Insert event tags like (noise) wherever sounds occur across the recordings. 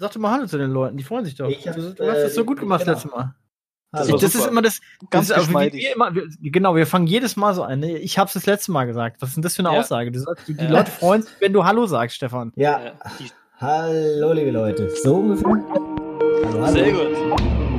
Sag doch mal Hallo zu den Leuten, die freuen sich doch. Hab, du, du hast das so äh, gut gemacht genau. letztes Mal. Das das super. ist immer das, Ganz das ist, wir immer, wir, genau, wir fangen jedes Mal so an. ne? Ich hab's das letzte Mal gesagt. Was ist denn das für eine Ja. Aussage? Du sagst, die Ja. Leute freuen sich, wenn du Hallo sagst, Stefan. Ja, Ja, hallo liebe Leute. So ungefähr? Hallo, hallo. Sehr gut.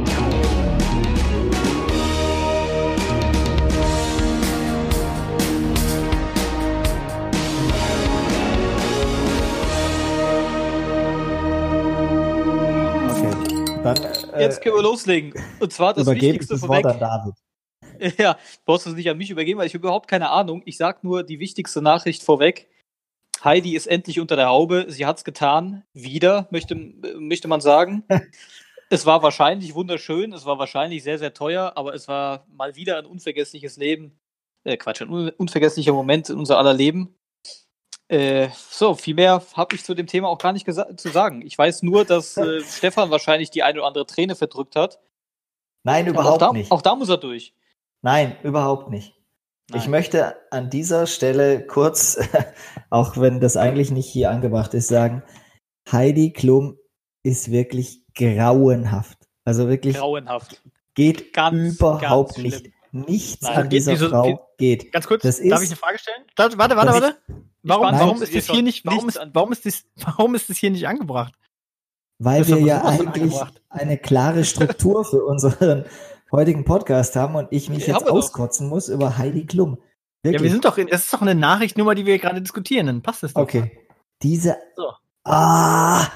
Dann äh, Jetzt können wir loslegen. Und zwar das Wichtigste das Wort vorweg. an David. (laughs) Ja, brauchst du es nicht an mich übergeben, weil ich habe überhaupt keine Ahnung. Ich sag nur die wichtigste Nachricht vorweg. Heidi ist endlich unter der Haube. Sie hat's getan. Wieder, möchte, möchte man sagen. (laughs) es war wahrscheinlich wunderschön. Es war wahrscheinlich sehr, sehr teuer, aber es war mal wieder ein unvergessliches Leben. Äh, Quatsch, ein un unvergesslicher Moment in unser aller Leben. Äh, so, viel mehr habe ich zu dem Thema auch gar nicht zu sagen. Ich weiß nur, dass äh, (laughs) Stefan wahrscheinlich die eine oder andere Träne verdrückt hat. Nein, auch, überhaupt da, nicht. auch da muss er durch. Nein, überhaupt nicht. Ich Nein. möchte an dieser Stelle kurz, (laughs) auch wenn das eigentlich nicht hier angebracht ist, sagen, Heidi Klum ist wirklich grauenhaft. Also wirklich Grauenhaft. geht Ganz, überhaupt ganz nicht. Nichts Nein, an geht dieser diese- Frau geht-. Ganz kurz, Das darf ist- ich eine Frage stellen? Da, warte, warte, warte. Warum, beantworte warum ist das hier nicht, warum ist, warum ist das, warum ist das hier nicht angebracht? Weil wir ja eigentlich eine klare Struktur für unseren heutigen Podcast haben und ich mich Ja, jetzt wir doch. auskotzen muss über Heidi Klum. Ja, Wirklich. wir sind doch, in, das ist doch eine Nachrichtnummer, die wir gerade diskutieren. Dann passt das doch. Okay. Diese. So. Ah!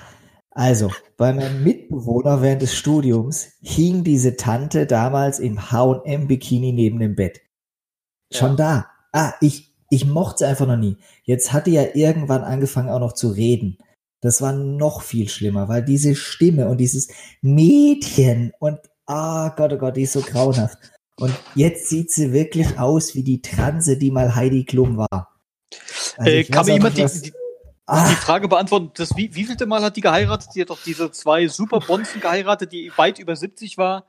Also, bei meinem Mitbewohner während des Studiums hing diese Tante damals im H&M-Bikini neben dem Bett. Schon Ja. da. Ah, ich, ich mochte sie einfach noch nie. Jetzt hat die ja irgendwann angefangen auch noch zu reden. Das war noch viel schlimmer, weil diese Stimme und dieses Mädchen und ah Gott, oh Gott, die ist so grauenhaft. Und jetzt sieht sie wirklich aus wie die Transe, die mal Heidi Klum war. Also Äh, kann mir jemand die, die, Ah, die Frage beantworten, das, wie, wie vielte Mal hat die geheiratet? Die hat doch diese zwei super Bonzen geheiratet, die weit über 70 war.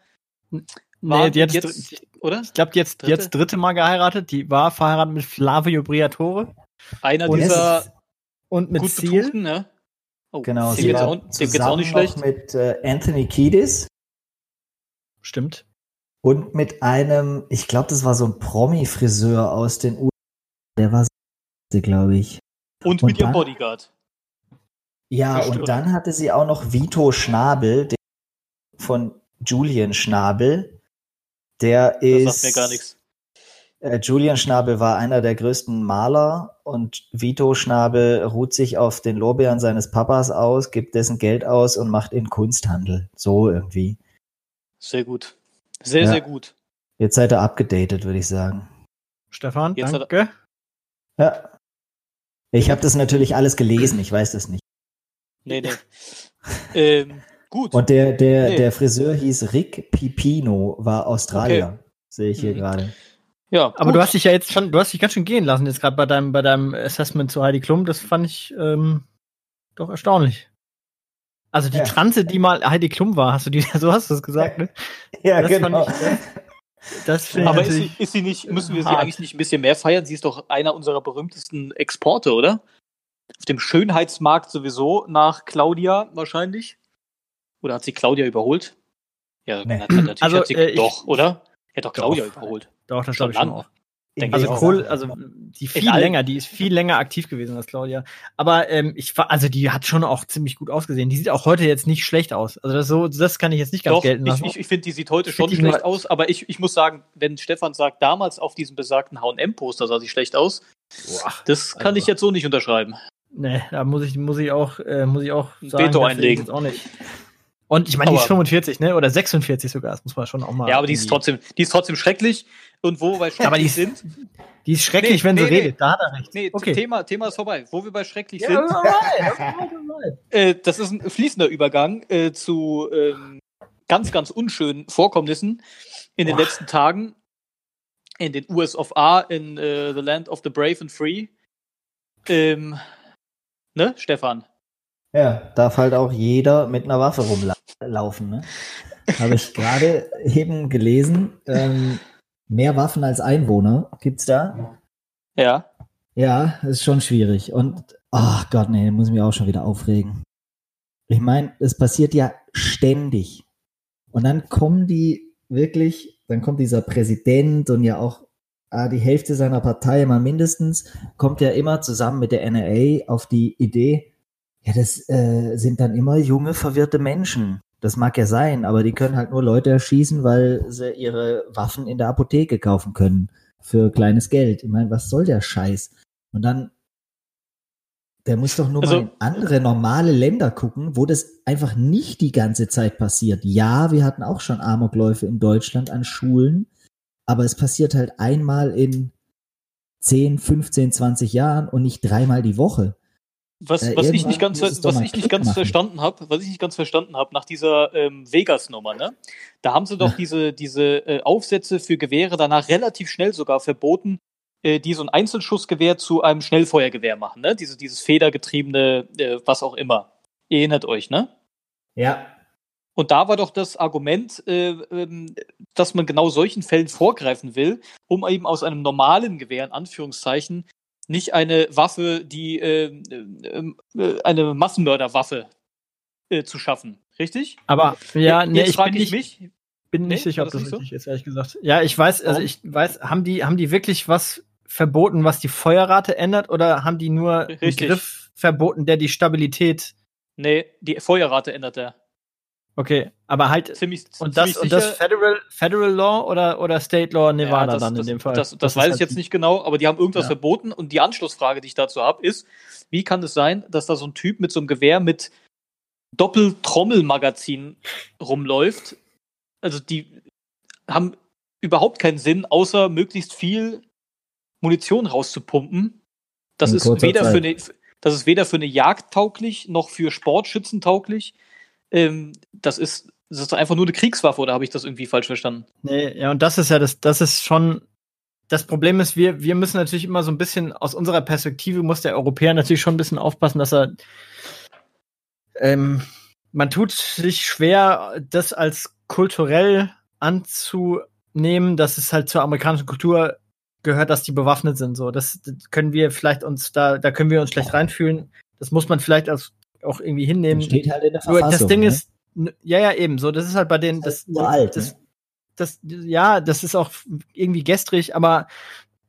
Nee, War die hat jetzt, jetzt, oder? ich glaube, die jetzt, Dritte? jetzt dritte Mal geheiratet. Die war verheiratet mit Flavio Briatore Einer Und dieser und mit Ziel. ne? Oh, genau, dem sie geht's war auch, dem geht's auch nicht schlecht. mit äh, Anthony Kiedis Stimmt. und mit einem, ich glaube, das war so ein Promi-Friseur aus den USA. Der war glaube ich. Und, und mit ihrem dann- Bodyguard. Ja, Ja, und dann hatte sie auch noch Vito Schnabel, der von Julian Schnabel. Der Das ist. sagt mir gar nichts. Äh, Julian Schnabel war einer der größten Maler und Vito Schnabel ruht sich auf den Lorbeeren seines Papas aus, gibt dessen Geld aus und macht in Kunsthandel. So irgendwie. Sehr gut. Sehr, Ja. sehr gut. Jetzt seid ihr abgedatet, würde ich sagen. Stefan, Jetzt danke. Ja. Ich habe das natürlich alles gelesen, ich weiß das nicht. Nee, nee. (laughs) ähm, gut. Und der, der, Nee. der Friseur hieß Rick Pipino, war Australier. Sehe ich hier Mhm. gerade. ja, Aber gut. du hast dich ja jetzt schon, du hast dich ganz schön gehen lassen jetzt gerade bei deinem, bei deinem Assessment zu Heidi Klum. Das fand ich ähm, doch erstaunlich. Also die Ja. Transe, die mal Heidi Klum war, hast du die, (laughs) so hast du es gesagt, ne? Ja, Das genau. fand ich Aber ist sie, ist sie nicht, müssen wir sie hart. eigentlich nicht ein bisschen mehr feiern? Sie ist doch einer unserer berühmtesten Exporte, oder? Auf dem Schönheitsmarkt sowieso nach Claudia wahrscheinlich. Oder hat sie Claudia überholt? Ja, Nee. nat- natürlich Also, hat sie äh, ich- doch, oder? Ja, doch Doch. Claudia überholt. Doch, das glaube ich schon auch. Also ich. Kohl, also die viel länger, die ist viel länger aktiv gewesen als Claudia. Aber ähm, ich war, also die hat schon auch ziemlich gut ausgesehen. Die sieht auch heute jetzt nicht schlecht aus. Also das so, das kann ich jetzt nicht ganz Doch, gelten ich, lassen. ich, ich finde, die sieht heute Ich schon schlecht aus, aber ich, ich muss sagen, wenn Stefan sagt, damals auf diesem besagten H&M-Poster sah sie schlecht aus, Boah, das kann Also- ich jetzt so nicht unterschreiben. nee, da muss ich, muss ich auch, äh, muss ich auch sagen, Veto ich einlegen. jetzt Auch nicht. Und ich meine, die ist Aber- 45, ne? Oder 46 sogar. Das muss man schon auch mal. Ja, aber die ist trotzdem, die ist trotzdem schrecklich. Und wo wir aber die schrecklich ist- sind, Die ist schrecklich, Nee, wenn sie nee, nee. redet. Da hat er recht. nee, okay. Thema, Thema ist vorbei. Wo wir bei schrecklich Ja, sind, alright, alright, alright. äh, das ist ein fließender Übergang äh, zu ähm, ganz, ganz unschönen Vorkommnissen in den Boah. letzten Tagen in den US of A, in äh, The Land of the Brave and Free. Ähm, ne, Stefan? Ja, darf halt auch jeder mit einer Waffe rumlaufen. Ne? Habe ich gerade eben gelesen. Ähm, mehr Waffen als Einwohner gibt's da. Ja. Ja, ist schon schwierig. Und ach Gott, nee, muss ich mich auch schon wieder aufregen. Ich meine, es passiert ja ständig. Und dann kommen die wirklich, dann kommt dieser Präsident und ja auch ah, die Hälfte seiner Partei mal mindestens, kommt ja immer zusammen mit der NRA auf die Idee, ja, das äh, sind dann immer junge, verwirrte Menschen. Das mag ja sein, aber die können halt nur Leute erschießen, weil sie ihre Waffen in der Apotheke kaufen können für kleines Geld. Ich meine, was soll der Scheiß? Und dann, der muss doch nur Also- mal in andere normale Länder gucken, wo das einfach nicht die ganze Zeit passiert. Ja, wir hatten auch schon Amokläufe in Deutschland an Schulen, aber es passiert halt einmal in 10, 15, 20 Jahren und nicht dreimal die Woche. Was, Äh, was ich nicht ganz, was ich nicht ganz machen. verstanden habe, was ich nicht ganz verstanden habe nach dieser ähm, Vegas-Nummer, ne? Da haben sie doch Ja. diese, diese äh, Aufsätze für Gewehre danach relativ schnell sogar verboten, äh, die so ein Einzelschussgewehr zu einem Schnellfeuergewehr machen, ne? Diese, dieses federgetriebene, äh, was auch immer. Ihr erinnert euch, ne? Ja. Und da war doch das Argument, äh, ähm, dass man genau solchen Fällen vorgreifen will, um eben aus einem normalen Gewehr, in Anführungszeichen, nicht eine Waffe, die äh, äh, äh, eine Massenmörderwaffe äh, zu schaffen. Richtig? Aber ja, Jetzt nee, ich bin frage ich nicht, mich. bin nicht Nee, sicher, ob das das nicht so? richtig ist, ehrlich gesagt. Ja, ich weiß, also ich weiß, haben die, haben die wirklich was verboten, was die Feuerrate ändert, oder haben die nur einen Richtig. Griff verboten, der die Stabilität. Nee, die Feuerrate ändert er. Okay, aber halt. Ziemlich, Und das, ziemlich und das Federal, Federal Law oder, oder State Law Nevada Ja, das, dann in das, dem Fall? Das, das, ist weiß halt ich jetzt die- nicht genau, aber die haben irgendwas Ja. verboten. Und die Anschlussfrage, die ich dazu habe, ist, wie kann es sein, dass da so ein Typ mit so einem Gewehr mit Doppeltrommelmagazin rumläuft? Also die haben überhaupt keinen Sinn, außer möglichst viel Munition rauszupumpen. Das In ist weder für eine, das ist weder für eine Jagd tauglich noch für Sportschützen tauglich. Ähm, das ist das ist einfach nur eine Kriegswaffe, oder habe ich das irgendwie falsch verstanden? Nee, ja, und das ist ja das, das ist schon. Das Problem ist, wir, wir müssen natürlich immer so ein bisschen, aus unserer Perspektive muss der Europäer natürlich schon ein bisschen aufpassen, dass er. Ähm, man tut sich schwer, das als kulturell anzunehmen, dass es halt zur amerikanischen Kultur gehört, dass die bewaffnet sind. So, das, das können wir vielleicht uns da, da können wir uns schlecht reinfühlen. Das muss man vielleicht als, auch irgendwie hinnehmen. Steht halt in der Verfassung. das Ding ne? ist, ja, ja, eben, so, das ist halt bei denen, das, Das ist uralt, das, ne? das, ja, das ist auch irgendwie gestrig, aber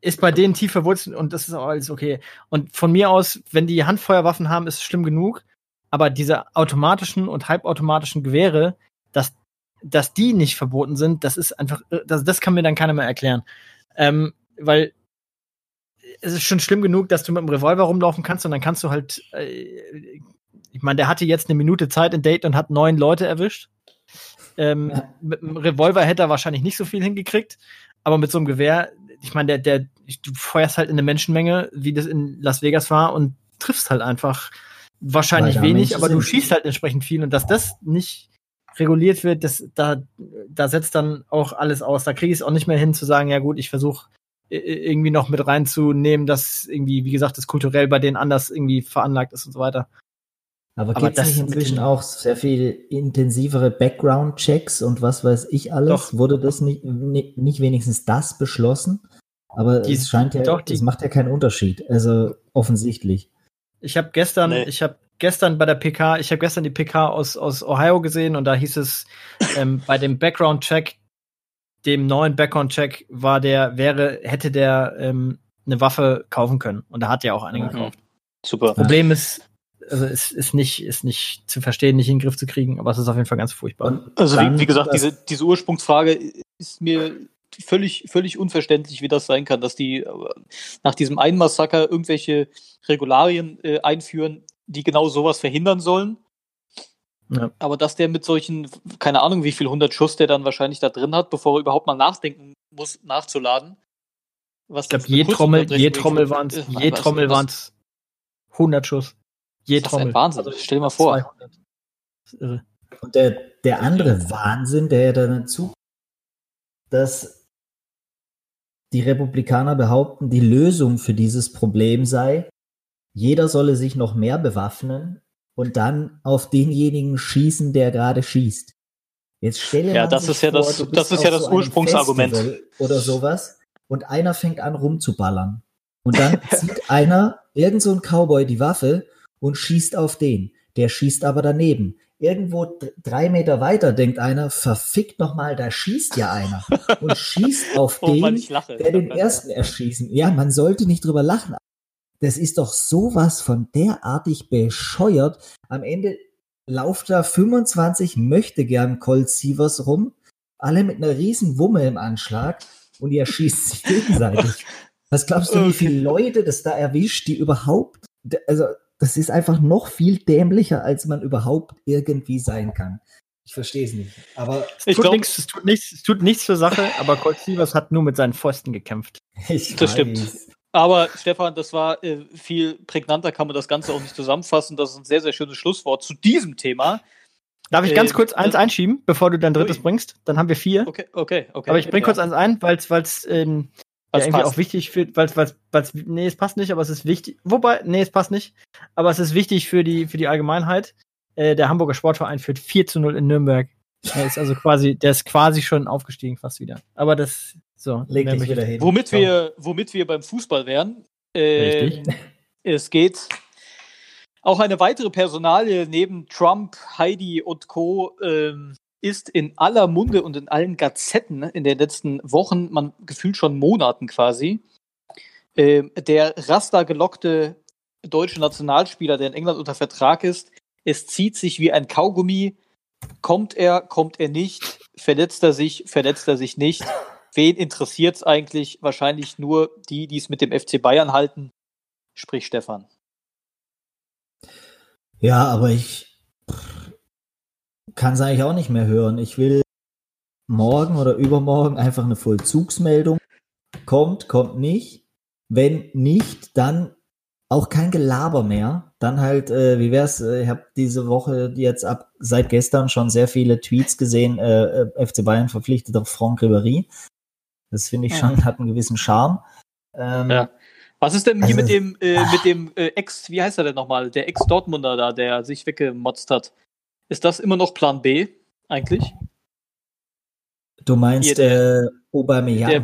ist bei denen tief verwurzelt und das ist auch alles okay. Und von mir aus, wenn die Handfeuerwaffen haben, ist es schlimm genug, aber diese automatischen und halbautomatischen Gewehre, dass, dass die nicht verboten sind, das ist einfach, äh, das, das kann mir dann keiner mehr erklären. Ähm, weil es ist schon schlimm genug, dass du mit dem Revolver rumlaufen kannst und dann kannst du halt, äh, ich meine, der hatte jetzt eine Minute Zeit in Date und hat neun Leute erwischt. Ähm, Ja. Mit einem Revolver hätte er wahrscheinlich nicht so viel hingekriegt, aber mit so einem Gewehr, ich meine, der, der, du feuerst halt in eine Menschenmenge, wie das in Las Vegas war, und triffst halt einfach wahrscheinlich wenig, aber du schießt halt entsprechend viel und dass das nicht reguliert wird, das, da, da setzt dann auch alles aus. Da kriege ich es auch nicht mehr hin zu sagen, ja gut, ich versuche irgendwie noch mit reinzunehmen, dass irgendwie, wie gesagt, das kulturell bei denen anders irgendwie veranlagt ist und so weiter. Aber, Aber gibt es nicht inzwischen auch sehr viel intensivere Background-Checks und was weiß ich alles? Doch. Wurde das nicht, ni- nicht wenigstens das beschlossen? Aber Die- es scheint ja, doch, die- das macht ja keinen Unterschied. Also offensichtlich. Ich habe gestern, Nee. ich habe gestern bei der PK, ich habe gestern die PK aus, aus Ohio gesehen und da hieß es, ähm, bei dem Background-Check, dem neuen Background-Check war der, wäre, hätte der ähm, eine Waffe kaufen können. Und da hat ja auch eine Mhm. gekauft. Super. Problem ist, also es ist nicht, ist nicht zu verstehen, nicht in den Griff zu kriegen, aber es ist auf jeden Fall ganz furchtbar. Und Also wie, wie gesagt, das- diese, diese Ursprungsfrage ist mir völlig, völlig unverständlich, wie das sein kann, dass die äh, nach diesem einen Massaker irgendwelche Regularien äh, einführen, die genau sowas verhindern sollen. Ja. Aber dass der mit solchen, keine Ahnung, wie viel 100 Schuss der dann wahrscheinlich da drin hat, bevor er überhaupt mal nachdenken muss, nachzuladen. Was Ich glaube, je Trommel, je Trommel waren ist. es, Äh, je was- Trommel was- waren es 100 Schuss. Je Das ist ein Trommel. Wahnsinn. Stell dir mal vor. 200. Das ist irre. Und der, der andere Wahnsinn, der ja dann dazu, dass die Republikaner behaupten, die Lösung für dieses Problem sei, jeder solle sich noch mehr bewaffnen und dann auf denjenigen schießen, der gerade schießt. Jetzt stelle Ja, das ist ja vor, das- das ist ja das so Ursprungsargument. Festival Oder sowas und einer fängt an rumzuballern. Und dann (laughs) zieht einer, irgend so ein Cowboy, die Waffe und schießt auf den. der schießt aber daneben. Irgendwo drei Meter weiter denkt einer, verfickt nochmal, da schießt ja einer und schießt (laughs) auf Oh Mann, den, ich lache. der den ersten erschießen. Ja, man sollte nicht drüber lachen. Das ist doch sowas von derartig bescheuert. Am Ende lauft da 25 möchte gern Colt Sievers rum, alle mit einer riesen Wumme im Anschlag und ihr schießt sich gegenseitig. (laughs) Was glaubst du, wie viele Leute das da erwischt, die überhaupt, also das ist einfach noch viel dämlicher, als man überhaupt irgendwie sein kann. Ich verstehe es nicht. Aber Es Ich tut, glaub- nichts, es, tut nichts, es tut nichts zur Sache, aber Colt Sievers hat nur mit seinen Pfosten gekämpft. ich Das stimmt. weiß. Aber Stefan, das war äh, viel prägnanter, kann man das Ganze auch nicht zusammenfassen. Das ist ein sehr, sehr schönes Schlusswort zu diesem Thema. Darf ich Äh, ganz kurz eins einschieben, bevor du dein drittes Ui. bringst? Dann haben wir vier. Okay, okay, okay. aber ich bring ja. kurz eins ein, weil es ähm, ja, Was irgendwie passt. auch wichtig für, weil es, nee, es passt nicht, aber es ist wichtig. Wobei, nee, es passt nicht. Aber es ist wichtig für die, für die Allgemeinheit. Äh, der Hamburger Sportverein führt 4 zu 0 in Nürnberg. Der ist also quasi, der ist quasi schon aufgestiegen fast wieder. Aber das, so. Leg dich wieder hin. Womit wir, womit wir beim Fußball wären. Äh, Richtig. Es geht auch eine weitere Personalie neben Trump, Heidi und Co. Ähm, ist in aller Munde und in allen Gazetten in den letzten Wochen, man gefühlt schon Monaten quasi. Ähm, der Rasta gelockte deutsche Nationalspieler, der in England unter Vertrag ist, es zieht sich wie ein Kaugummi. Kommt er, kommt er nicht? Verletzt er sich, verletzt er sich nicht? Wen interessiert es eigentlich? Wahrscheinlich nur die, die es mit dem FC Bayern halten. Sprich Stefan. Ja, aber ich kann es eigentlich auch nicht mehr hören. Ich will morgen oder übermorgen einfach eine Vollzugsmeldung. Kommt, kommt nicht. Wenn nicht, dann auch kein Gelaber mehr. Dann halt, äh, wie wär's? Äh, ich habe diese Woche jetzt ab seit gestern schon sehr viele Tweets gesehen. Äh, FC Bayern verpflichtet auf Franck Ribéry. Das finde ich Ja. schon hat einen gewissen Charme. Ähm, Ja. Was ist denn hier Also- mit dem, äh, mit dem äh, Ex, wie heißt er denn nochmal? Der Ex-Dortmunder da, der sich weggemotzt hat. Ist das immer noch Plan B eigentlich? Du meinst Hier, der- äh, Aubameyang? der-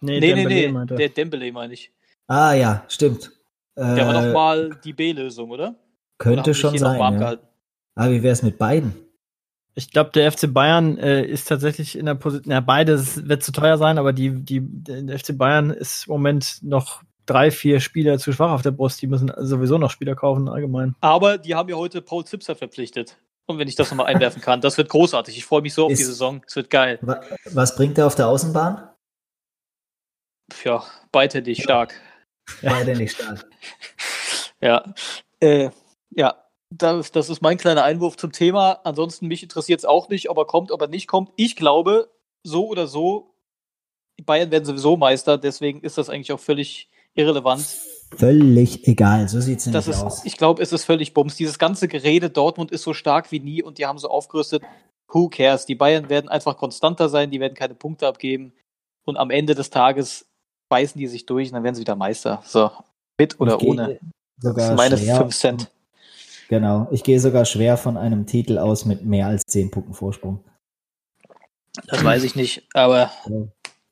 Nee, Nee, nee, Dembele nee, meinte. der Dembele meine ich. ah ja, stimmt. Der war Äh, doch mal die B-Lösung, oder? Oder Könnte sich schon sein. Ja. gehalten? Ah, wie wär's mit beiden? Ich glaube, der FC Bayern äh, ist tatsächlich in der Position, ja, beides wird zu teuer sein, aber die, die, der FC Bayern ist im Moment noch drei, vier Spieler zu schwach auf der Brust. Die müssen sowieso noch Spieler kaufen, allgemein. Aber die haben ja heute Paul Zipser verpflichtet. Und wenn ich das nochmal einwerfen kann, das wird großartig. Ich freue mich so auf Ist- die Saison. Es wird geil. Wa- Was bringt er auf der Außenbahn? Ja, beidhändig stark. Beide nicht stark. Ja, (laughs) äh, ja, das, das ist mein kleiner Einwurf zum Thema. Ansonsten mich interessiert es auch nicht, ob er kommt, ob er nicht kommt. Ich glaube, so oder so, Bayern werden sowieso Meister, deswegen ist das eigentlich auch völlig irrelevant. Völlig egal, so sieht's Das nämlich ist, aus. ich glaube, es ist völlig Bums. Dieses ganze Gerede, Dortmund ist so stark wie nie und die haben so aufgerüstet. Who cares? Die Bayern werden einfach konstanter sein, die werden keine Punkte abgeben. Und am Ende des Tages beißen die sich durch und dann werden sie wieder Meister. So, mit oder ohne. Das sind meine schwer, 5 Cent. Genau, ich gehe sogar schwer von einem Titel aus mit mehr als 10 Punkten Vorsprung. Das weiß ich nicht, aber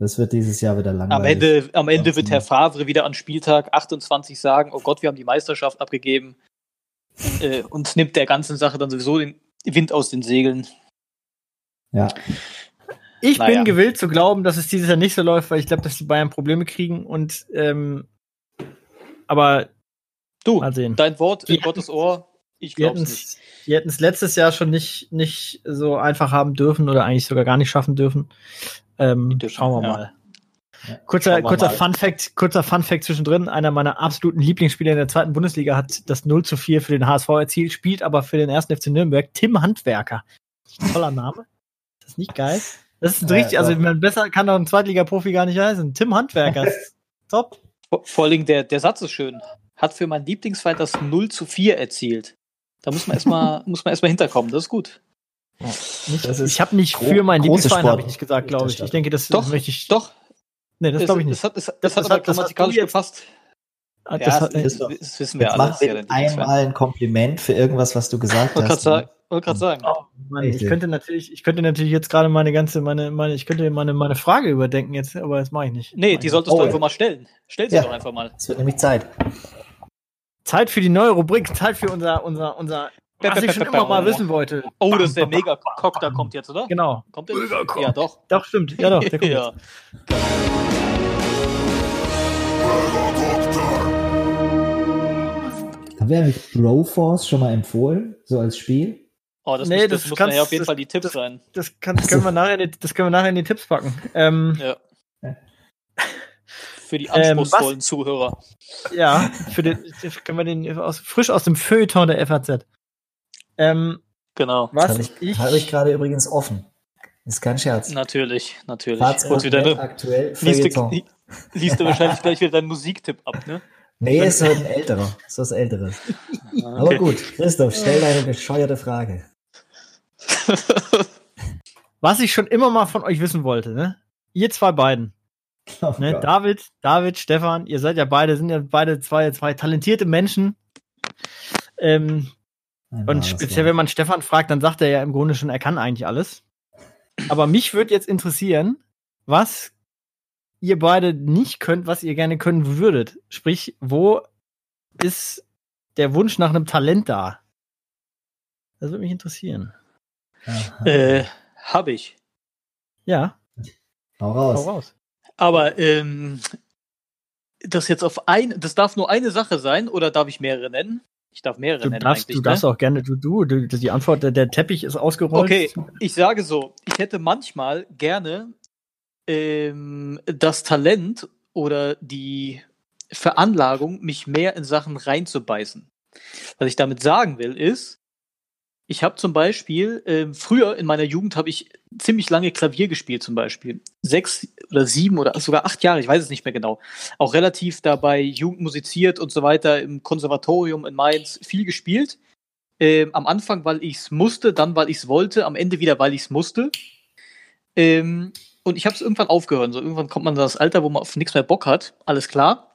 Das wird dieses Jahr wieder langweilig. am Ende, am Ende wird. Herr Favre wieder an Spieltag 28 sagen, oh Gott, wir haben die Meisterschaft abgegeben äh, und nimmt der ganzen Sache dann sowieso den Wind aus den Segeln. Ja, Ich Naja. bin gewillt zu glauben, dass es dieses Jahr nicht so läuft, weil ich glaube, dass die Bayern Probleme kriegen und ähm, aber Du, mal sehen. dein Wort in Die- Gottes Ohr, ich Die hätten nicht. es die hätten's letztes Jahr schon nicht, nicht so einfach haben dürfen oder eigentlich sogar gar nicht schaffen dürfen. Ähm, schauen wir ja. mal. Kurzer, kurzer mal. Fun Fact, kurzer Fun Fact zwischendrin. Einer meiner absoluten Lieblingsspieler in der zweiten Bundesliga hat das 0 zu 4 für den HSV erzielt, spielt aber für den ersten FC Nürnberg Tim Handwerker. Toller Name. Ist das nicht geil? Das ist Ja, richtig, also man besser kann doch ein Zweitliga-Profi gar nicht heißen. Tim Handwerker. ist (laughs) Top. Vor- Vor allem der, der Satz ist schön. Hat für meinen Lieblingsfeind das 0 zu 4 erzielt. Da muss man erstmal (laughs) muss man erstmal hinterkommen. Das ist gut. Nicht, Das ist ich habe nicht für meinen Lieblingsverein, habe ich nicht gesagt, glaube ich. Ich denke, das Doch, möchte ich. Doch, Nee, das glaube ich nicht. Es hat, Das- hat das aber hat- das hast grammatikalisch gepasst. Ah, Ja, das hat, das, ist doch- das wissen wir alle. mach das ja bitte einmal ein Kompliment für irgendwas, was du gesagt Ich hast. sagen, wollte gerade sagen. Oh, Mann, ich könnte natürlich, ich könnte natürlich jetzt gerade meine ganze, meine, meine, ich könnte meine, meine Frage überdenken jetzt, aber das mache ich nicht. Nee, die ich solltest Oh, du ja. einfach mal stellen. Stell sie Ja. doch einfach mal. Es wird nämlich Zeit. nicht. Zeit für die neue Rubrik, Zeit für unser, unser, unser Was ich schon immer mal wissen wollte. Oh, das ist der (laughs) Mega-Cock, da kommt jetzt, oder? Genau. Kommt der? Ja, doch. Doch, stimmt. Ja, doch. Der kommt (laughs) Ja. Haben wir eigentlich Broforce schon mal empfohlen, so als Spiel? Oh, das, Nee, muss, das das muss kannst- ja auf jeden das- Fall die Tipps das- sein. Das, kann, das, können wir nachher, in die- das können wir nachher in die Tipps packen. Ähm, Ja. Für die Ähm, anspruchsvollen Zuhörer. ja, für den, können wir den aus, frisch aus dem Feuilleton der FAZ. Ähm, Genau. was Habe ich, ich, hab ich gerade übrigens offen. Ist kein Scherz. Natürlich, natürlich. Und wieder eine, aktuell liest, du, (laughs) liest du wahrscheinlich gleich wieder deinen Musiktipp ab, ne? Nee, ist so ein älterer. So was älteres. Aber gut, Christoph, stell deine bescheuerte Frage. (laughs) was ich schon immer mal von euch wissen wollte, ne? Ihr zwei beiden, Oh ne? David, David, Stefan, ihr seid ja beide, sind ja beide zwei, zwei talentierte Menschen. Ähm, Und speziell, wenn man Stefan fragt, dann sagt er ja im Grunde schon, er kann eigentlich alles. Aber mich würde jetzt interessieren, was ihr beide nicht könnt, was ihr gerne können würdet. Sprich, wo ist der Wunsch nach einem Talent da? Das würde mich interessieren. Äh, hab ich. Ja, Hau hau raus. raus. Aber ähm, das jetzt auf ein, das darf nur eine Sache sein oder darf ich mehrere nennen? Ich darf mehrere Du nennen darfst, du darfst ne? auch gerne, du, du, du, die Antwort, der, der Teppich ist ausgerollt. Okay, ich sage so, ich hätte manchmal gerne ähm, das Talent oder die Veranlagung, mich mehr in Sachen reinzubeißen. Was ich damit sagen will, ist, ich habe zum Beispiel, ähm, früher in meiner Jugend habe ich ziemlich lange Klavier gespielt, zum Beispiel. Sechs oder sieben oder sogar acht Jahre, ich weiß es nicht mehr genau. Auch relativ dabei Jugend musiziert und so weiter, im Konservatorium in Mainz viel gespielt. Ähm, am Anfang, weil ich es musste, dann, weil ich es wollte, am Ende wieder, weil ich es musste. Ähm, und ich habe es irgendwann aufgehört. So, irgendwann kommt man in das Alter, wo man auf nichts mehr Bock hat. Alles klar.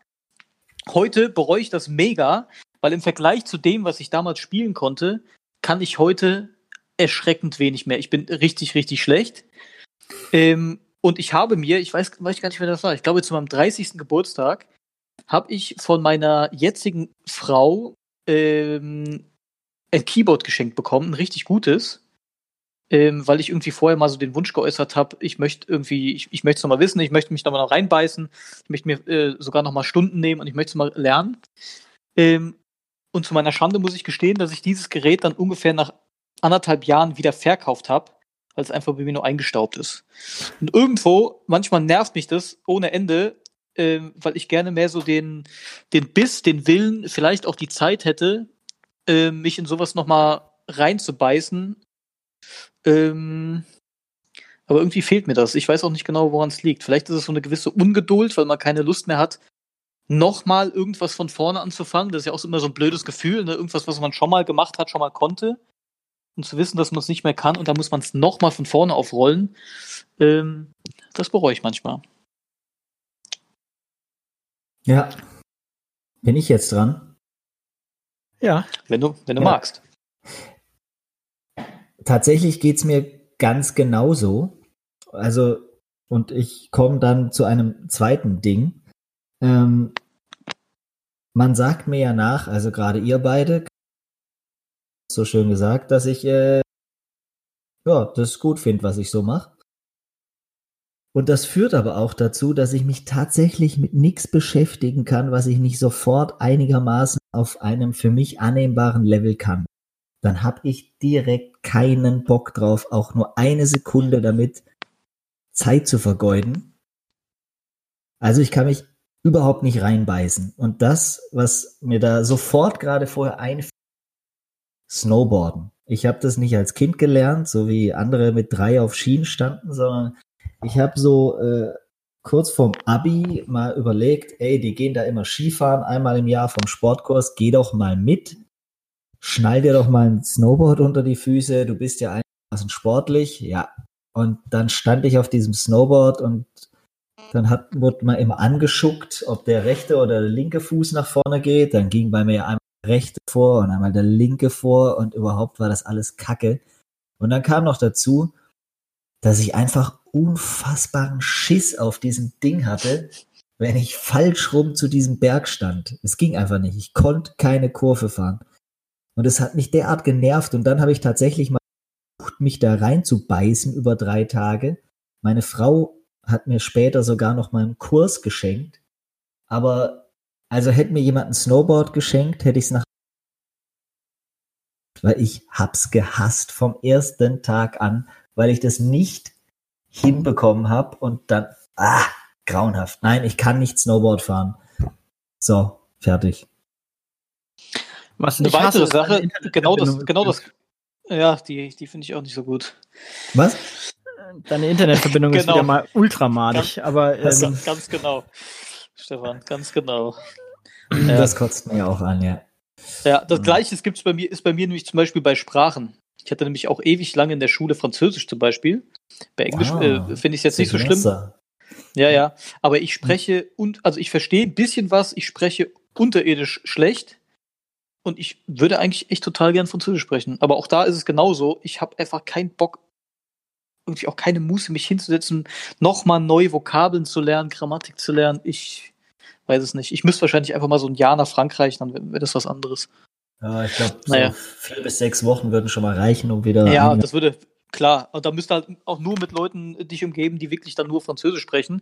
Heute bereue ich das mega, weil im Vergleich zu dem, was ich damals spielen konnte, kann ich heute erschreckend wenig mehr. Ich bin richtig, richtig schlecht. Ähm, und ich habe mir, ich weiß, weiß gar nicht, wer das war, ich glaube zu meinem 30. Geburtstag, habe ich von meiner jetzigen Frau ähm, ein Keyboard geschenkt bekommen, ein richtig gutes, ähm, weil ich irgendwie vorher mal so den Wunsch geäußert habe, ich möchte irgendwie, ich, ich möchte es nochmal wissen, ich möchte mich nochmal noch reinbeißen, ich möchte mir äh, sogar nochmal Stunden nehmen und ich möchte es mal lernen. Ähm, und zu meiner Schande muss ich gestehen, dass ich dieses Gerät dann ungefähr nach anderthalb Jahren wieder verkauft habe, weil es einfach bei mir nur eingestaubt ist. Und irgendwo, manchmal nervt mich das ohne Ende, ähm, weil ich gerne mehr so den, den Biss, den Willen, vielleicht auch die Zeit hätte, äh, mich in sowas nochmal reinzubeißen. Ähm, aber irgendwie fehlt mir das. Ich weiß auch nicht genau, woran es liegt. Vielleicht ist es so eine gewisse Ungeduld, weil man keine Lust mehr hat, nochmal irgendwas von vorne anzufangen. Das ist ja auch immer so ein blödes Gefühl, ne? irgendwas, was man schon mal gemacht hat, schon mal konnte. Und zu wissen, dass man es nicht mehr kann und da muss man es nochmal von vorne aufrollen. Ähm, das bereue ich manchmal. Ja. Bin ich jetzt dran? Ja, Wenn du, wenn du Ja. magst. Tatsächlich geht's mir ganz genauso. Also, und ich komme dann zu einem zweiten Ding. Ähm, man sagt mir ja nach, also gerade ihr beide, so schön gesagt, dass ich äh, ja, das gut finde, was ich so mache. Und das führt aber auch dazu, dass ich mich tatsächlich mit nichts beschäftigen kann, was ich nicht sofort einigermaßen auf einem für mich annehmbaren Level kann. Dann habe ich direkt keinen Bock drauf, auch nur eine Sekunde damit Zeit zu vergeuden. Also ich kann mich überhaupt nicht reinbeißen. Und das, was mir da sofort gerade vorher einfällt, Snowboarden. Ich habe das nicht als Kind gelernt, so wie andere mit drei auf Schienen standen, sondern ich habe so äh, kurz vorm Abi mal überlegt, ey, die gehen da immer Skifahren einmal im Jahr vom Sportkurs, geh doch mal mit, schnall dir doch mal ein Snowboard unter die Füße, du bist ja einigermaßen sportlich, ja. Und dann stand ich auf diesem Snowboard und dann hat, wurde man immer angeschuckt, ob der rechte oder der linke Fuß nach vorne geht. Dann ging bei mir einmal der rechte vor und einmal der linke vor und überhaupt war das alles Kacke. Und dann kam noch dazu, dass ich einfach unfassbaren Schiss auf diesem Ding hatte, wenn ich falsch rum zu diesem Berg stand. Es ging einfach nicht. Ich konnte keine Kurve fahren. Und es hat mich derart genervt. Und dann habe ich tatsächlich mal versucht, mich da reinzubeißen über drei Tage. Meine Frau hat mir später sogar noch mal einen Kurs geschenkt. Aber also hätte mir jemand ein Snowboard geschenkt, hätte ich es nach weil ich hab's gehasst vom ersten Tag an, weil ich das nicht hinbekommen habe und dann ah grauenhaft. Nein, ich kann nicht Snowboard fahren. So, fertig. Was eine weitere Sache, genau das, genau das, ja, die, die finde ich auch nicht so gut. Was? Deine Internetverbindung genau. ist wieder mal ultramadig, ganz, aber (laughs) ähm, ganz genau. Stefan, ganz genau. (laughs) Das kotzt mir auch an, ja. Ja, das gleiche gibt's bei mir, ist bei mir nämlich zum Beispiel bei Sprachen. Ich hatte nämlich auch ewig lange in der Schule Französisch zum Beispiel. Bei Englisch wow. äh, finde ich es jetzt nicht so schlimm. Ja, ja. Aber ich spreche und also ich verstehe ein bisschen was, ich spreche unterirdisch schlecht. Und ich würde eigentlich echt total gern Französisch sprechen. Aber auch da ist es genauso. Ich habe einfach keinen Bock, irgendwie auch keine Muße, mich hinzusetzen, nochmal neue Vokabeln zu lernen, Grammatik zu lernen. Ich weiß es nicht. Ich müsste wahrscheinlich einfach mal so ein Jahr nach Frankreich, dann wäre das was anderes. Ja, ich glaube, so naja. vier bis sechs Wochen würden schon mal reichen, um wieder. Ja, das würde, klar. Und da müsste halt auch nur mit Leuten dich umgeben, die wirklich dann nur Französisch sprechen,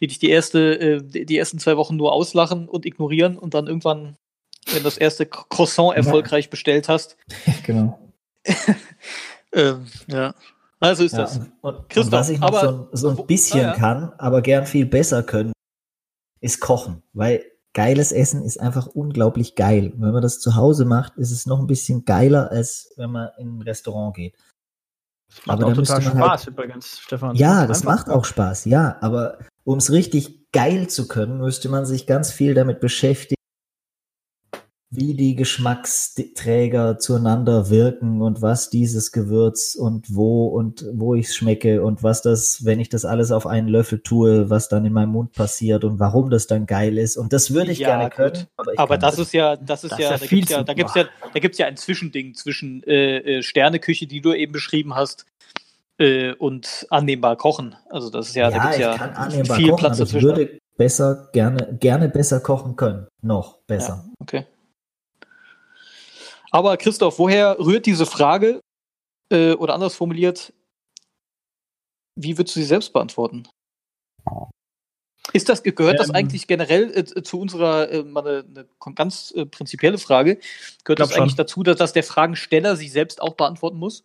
die dich die erste, äh, die ersten zwei Wochen nur auslachen und ignorieren und dann irgendwann, wenn das erste Croissant erfolgreich bestellt hast. (laughs) genau. (laughs) ähm, ja. Also ist ja, das. Und, und, und was ich noch aber, so, so, ein bisschen ah, ja. kann, aber gern viel besser können, ist Kochen, weil geiles Essen ist einfach unglaublich geil. wenn man das zu Hause macht, ist es noch ein bisschen geiler, als wenn man in ein Restaurant geht. Das macht aber auch total Spaß halt, übrigens, Stefan. Ja, das macht auch Spaß, ja. Aber um es richtig geil zu können, müsste man sich ganz viel damit beschäftigen, wie die Geschmacksträger zueinander wirken und was dieses Gewürz und wo und wo ich es schmecke und was das, wenn ich das alles auf einen Löffel tue, was dann in meinem Mund passiert und warum das dann geil ist. Und das würde ich ja, gerne können. Aber, aber das, das, ist ja, das ist das ja, da gibt's ja, da gibt's ja, da gibt's ja ein Zwischending zwischen äh, äh, Sterneküche, die du eben beschrieben hast, äh, und annehmbar kochen. Also das ist ja, ja da gibt's ja kann annehmbar viel kochen, Platz dazwischen. Ich würde besser gerne, gerne besser kochen können. Noch besser. Ja, okay. Aber Christoph, woher rührt diese Frage? Äh, oder anders formuliert, wie würdest du sie selbst beantworten? Ist das, gehört ähm, das eigentlich generell äh, zu unserer, äh, mal eine, eine ganz äh, prinzipielle Frage, gehört das eigentlich schon. dazu, dass, dass der Fragensteller sich selbst auch beantworten muss?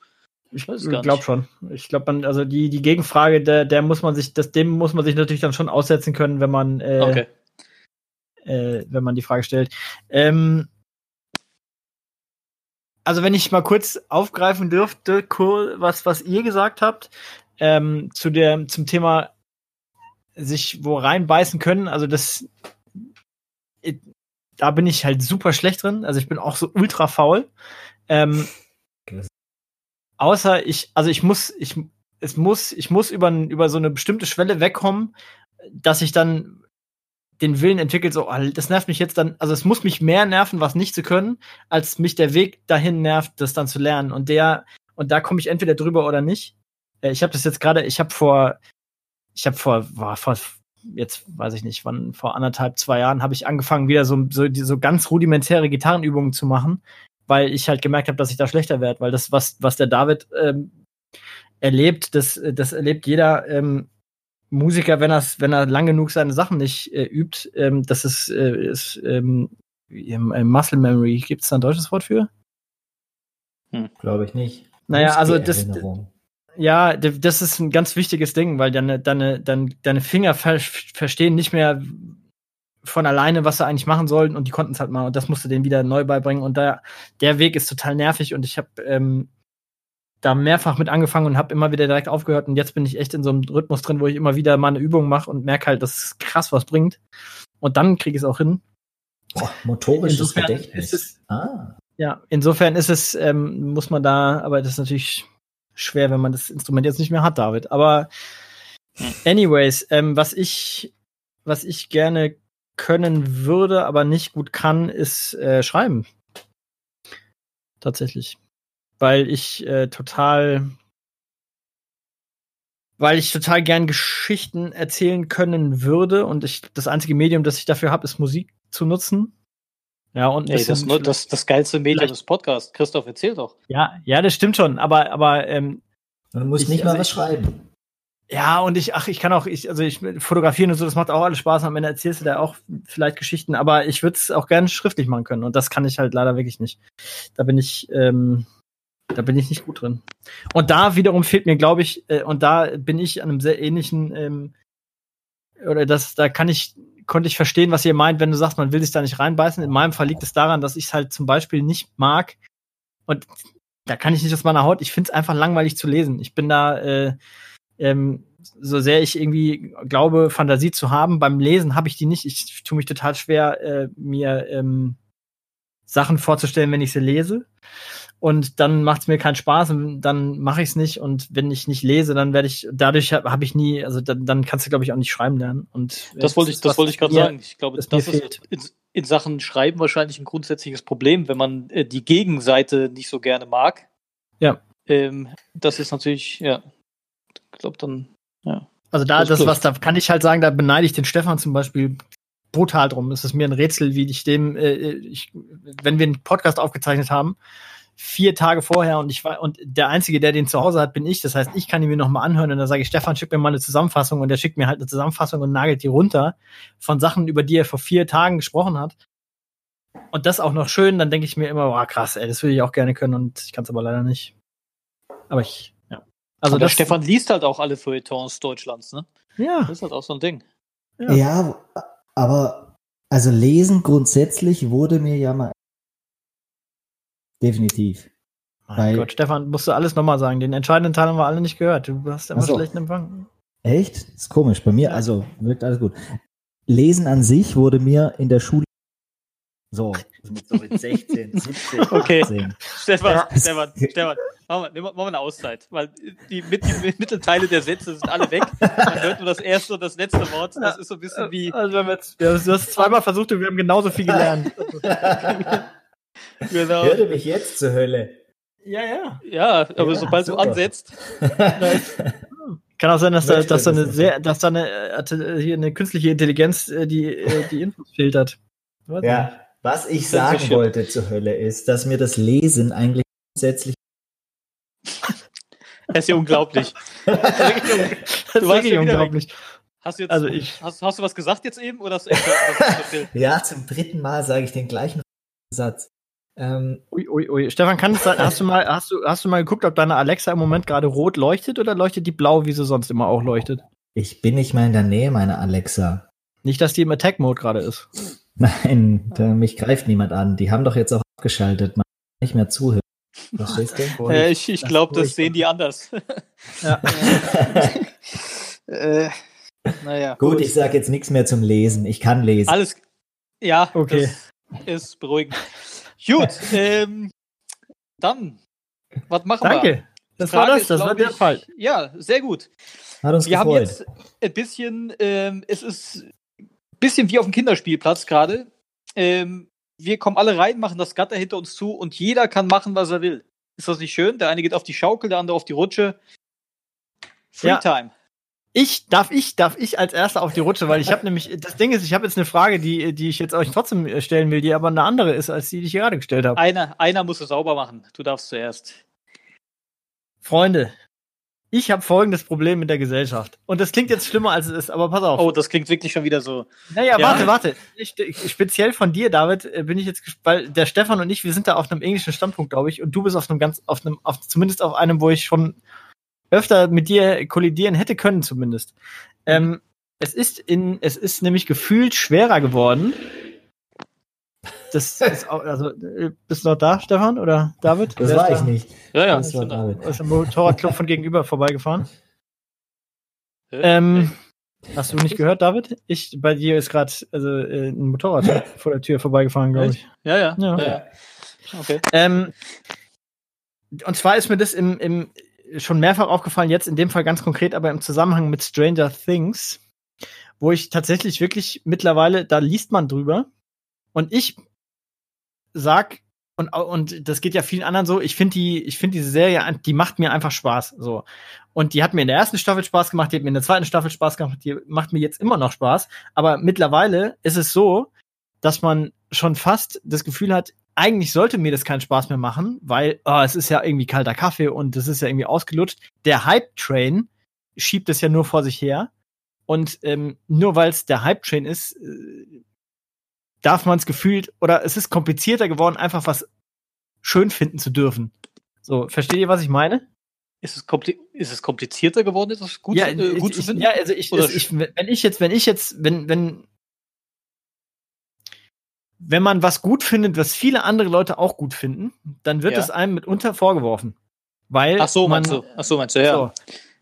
Ich glaube schon. Ich glaube, also die, die Gegenfrage, der, der muss man sich, das, dem muss man sich natürlich dann schon aussetzen können, wenn man, äh, okay. äh, wenn man die Frage stellt. Ähm, also wenn ich mal kurz aufgreifen dürfte, was, was ihr gesagt habt, ähm, zu der, zum Thema sich wo reinbeißen können, also das, da bin ich halt super schlecht drin. Also ich bin auch so ultra faul. Ähm, außer ich, also ich muss, ich, es muss, ich muss über, über so eine bestimmte Schwelle wegkommen, dass ich dann den Willen entwickelt, so, oh, das nervt mich jetzt dann, also es muss mich mehr nerven, was nicht zu können, als mich der Weg dahin nervt, das dann zu lernen. Und der, und da komme ich entweder drüber oder nicht. Äh, ich habe das jetzt gerade, ich habe vor, ich habe vor, war vor, jetzt weiß ich nicht, wann, vor anderthalb, zwei Jahren habe ich angefangen, wieder so, so, so ganz rudimentäre Gitarrenübungen zu machen, weil ich halt gemerkt habe, dass ich da schlechter werde, weil das, was, was der David ähm, erlebt, das, das erlebt jeder, ähm, Musiker, wenn er wenn er lang genug seine Sachen nicht äh, übt, ähm, das ist, äh, ist ähm, äh, Muscle Memory. Gibt es da ein deutsches Wort für? Hm. Glaube ich nicht. Naja, also das, ja, das ist ein ganz wichtiges Ding, weil deine, deine, deine, deine Finger ver verstehen nicht mehr von alleine, was sie eigentlich machen sollten und die konnten es halt mal und das musst du denen wieder neu beibringen und da, der Weg ist total nervig und ich habe ähm, da mehrfach mit angefangen und habe immer wieder direkt aufgehört und jetzt bin ich echt in so einem Rhythmus drin, wo ich immer wieder mal eine Übung mache und merke halt, dass es krass was bringt. Und dann kriege ich es auch hin. Boah, motorisches Gedächtnis. Es, ah. Ja, insofern ist es, ähm, muss man da, aber das ist natürlich schwer, wenn man das Instrument jetzt nicht mehr hat, David. Aber anyways, ähm, was ich, was ich gerne können würde, aber nicht gut kann, ist äh, schreiben. Tatsächlich weil ich äh, total weil ich total gern Geschichten erzählen können würde und ich das einzige Medium, das ich dafür habe, ist Musik zu nutzen. Ja, und Ey, das, das, das geilste Medium des Podcasts. Christoph, erzähl doch. Ja, ja, das stimmt schon, aber, aber ähm, du musst Ich- nicht mal also was ich- schreiben. ja, und ich, ach, ich kann auch, ich, also ich fotografieren und so, das macht auch alles Spaß. Am Ende erzählst du da auch vielleicht Geschichten, aber ich würde es auch gerne schriftlich machen können und das kann ich halt leider wirklich nicht. Da bin ich, ähm, da bin ich nicht gut drin. Und da wiederum fehlt mir, glaube ich, äh, und da bin ich an einem sehr ähnlichen, ähm, oder das, da kann ich, konnte ich verstehen, was ihr meint, wenn du sagst, man will sich da nicht reinbeißen. In meinem Fall liegt es daran, dass ich es halt zum Beispiel nicht mag und da kann ich nicht aus meiner Haut. Ich finde es einfach langweilig zu lesen. Ich bin da, äh, ähm, so sehr ich irgendwie glaube, Fantasie zu haben, beim Lesen habe ich die nicht. Ich tue mich total schwer, äh, mir ähm, Sachen vorzustellen, wenn ich sie lese. Und dann macht es mir keinen Spaß und dann mache ich es nicht. Und wenn ich nicht lese, dann werde ich, dadurch habe hab ich nie, also dann, dann kannst du, glaube ich, auch nicht schreiben lernen. Und Das wollte ich, das wollte ich gerade sagen. Ich glaube, das ist in, in Sachen Schreiben wahrscheinlich ein grundsätzliches Problem, wenn man äh, die Gegenseite nicht so gerne mag. Ja. Ähm, das ist natürlich, ja, ich glaube dann, ja. Also da, Das das, was da kann ich halt sagen, da beneide ich den Stefan zum Beispiel brutal drum. Es ist mir ein Rätsel, wie ich dem, äh, ich, wenn wir einen Podcast aufgezeichnet haben, vier Tage vorher und ich war und der einzige, der den zu Hause hat, bin ich. Das heißt, ich kann ihn mir noch mal anhören und dann sage ich, Stefan, schick mir mal eine Zusammenfassung und der schickt mir halt eine Zusammenfassung und nagelt die runter von Sachen, über die er vor vier Tagen gesprochen hat. Und das auch noch schön, dann denke ich mir immer, wow, krass, ey, das würde ich auch gerne können und ich kann es aber leider nicht. Aber ich, ja. Also Aber das, Stefan liest halt auch alle Feuilletons Deutschlands, ne? ja, Das ist halt auch so ein Ding. Ja. Ja. aber also lesen grundsätzlich wurde mir ja mal definitiv. Mein Weil- Gott, Stefan, musst du alles nochmal sagen. Den entscheidenden Teil haben wir alle nicht gehört. Du hast immer so. schlechten Empfang. Echt? ist komisch. Bei mir, Ja. also wirkt alles gut. Lesen an sich wurde mir in der Schule so, mit, so mit (laughs) 16, 17, Okay. 18. Stefan, Ja. Stefan, Stefan, machen wir, machen wir eine Auszeit, weil die, mit, die Mittelteile der Sätze sind alle weg. Man hört nur das erste und das letzte Wort. Das ist so ein bisschen wie, Also wir haben jetzt, du hast zweimal versucht und wir haben genauso viel gelernt. (laughs) (laughs) genau. Hörte mich jetzt zur Hölle. ja, ja. Ja, aber Ja, sobald super. du ansetzt, (laughs) Kann auch sein, dass da, dass da eine sehr, dass da eine, äh, äh, hier eine künstliche Intelligenz äh, die, äh, die Infos filtert. Nicht. Ja, was ich sagen Censorship. wollte zur Hölle ist, dass mir das Lesen eigentlich grundsätzlich (laughs) das ist ja unglaublich. (laughs) Das ist Du warst wirklich ja unglaublich. Hast du jetzt, Also ich- hast, hast du was gesagt jetzt eben oder hast du echt was? Ja, zum dritten Mal sage ich den gleichen Satz. Ähm, Ui, ui, ui. Stefan, kann es sein, hast du mal, hast du, hast du mal geguckt, ob deine Alexa im Moment gerade rot leuchtet oder leuchtet die blau, wie sie sonst immer auch leuchtet? ich bin nicht mal in der Nähe meiner Alexa. Nicht, dass die im Attack-Mode gerade ist. Nein, da, mich greift niemand an. Die haben doch jetzt auch abgeschaltet. Man kann nicht mehr zuhören. Verstehst du? (laughs) Äh, ich ich glaube, das sehen die anders. (laughs) Ja. äh, naja. Gut, ich sage jetzt nichts mehr zum Lesen. Ich kann lesen. Alles. Ja, Okay. das ist beruhigend. Gut, (laughs) ähm, dann, was machen wir? Danke. Das Frage war das, das war der Fall. Ja, sehr gut. Hat uns Wir haben gefreut. jetzt ein bisschen, ähm, es ist ein bisschen wie auf dem Kinderspielplatz gerade. Ähm, wir kommen alle rein, machen das Gatter hinter uns zu und jeder kann machen, was er will. Ist das nicht schön? Der eine geht auf die Schaukel, der andere auf die Rutsche. Ja. Freetime. Ich, darf ich, darf ich als erster auf die Rutsche, weil ich habe nämlich, das Ding ist, ich habe jetzt eine Frage, die, die ich jetzt euch trotzdem äh, stellen will, die aber eine andere ist, als die, die ich gerade gestellt habe. Einer, einer muss es sauber machen. Du darfst zuerst. Freunde, ich habe folgendes Problem mit der Gesellschaft. Und das klingt jetzt schlimmer, als es ist, aber pass auf. Oh, das klingt wirklich schon wieder so. Naja, Ja. warte, warte. Ich, speziell von dir, David, äh, bin ich jetzt, weil der Stefan und ich, wir sind da auf einem englischen Standpunkt, glaube ich, und du bist auf einem ganz, auf einem, auf, zumindest auf einem, wo ich schon öfter mit dir kollidieren hätte können, zumindest. Ähm, es ist in, es ist nämlich gefühlt schwerer geworden. Das ist (laughs) auch, also, äh, bist du noch da, Stefan oder David? Das Wer war ist ich da? nicht. Ja, ja. Das war. David. Aus dem Motorradclub von gegenüber vorbeigefahren. (laughs) Äh, Ähm, hast du nicht gehört, David? Ich, bei dir ist gerade also, äh, ein Motorrad (laughs) vor der Tür vorbeigefahren, glaube ich. Ja, ja. Ja. ja. Okay. Ähm, und zwar ist mir das im, im schon mehrfach aufgefallen, jetzt in dem Fall ganz konkret, aber im Zusammenhang mit Stranger Things, wo ich tatsächlich wirklich mittlerweile, da liest man drüber und ich sag, und, und das geht ja vielen anderen so, ich finde die, ich finde diese Serie, die macht mir einfach Spaß, so. Und die hat mir in der ersten Staffel Spaß gemacht, die hat mir in der zweiten Staffel Spaß gemacht, die macht mir jetzt immer noch Spaß, aber mittlerweile ist es so, dass man schon fast das Gefühl hat, eigentlich sollte mir das keinen Spaß mehr machen, weil oh, es ist ja irgendwie kalter Kaffee und es ist ja irgendwie ausgelutscht. Der Hype-Train schiebt es ja nur vor sich her. Und ähm, nur weil es der Hype-Train ist, äh, darf man es gefühlt, oder es ist komplizierter geworden, einfach was schön finden zu dürfen. So, versteht ihr, was ich meine? Ist es, kompli ist es komplizierter geworden, etwas gut, ja, äh, gut ich, zu finden? Ja, also ich, ich, wenn ich jetzt, wenn ich jetzt, wenn, wenn, wenn man was gut findet, was viele andere Leute auch gut finden, dann wird Ja. es einem mitunter vorgeworfen. Weil Ach so, man, meinst du? Ach so, meinst du, ja. So.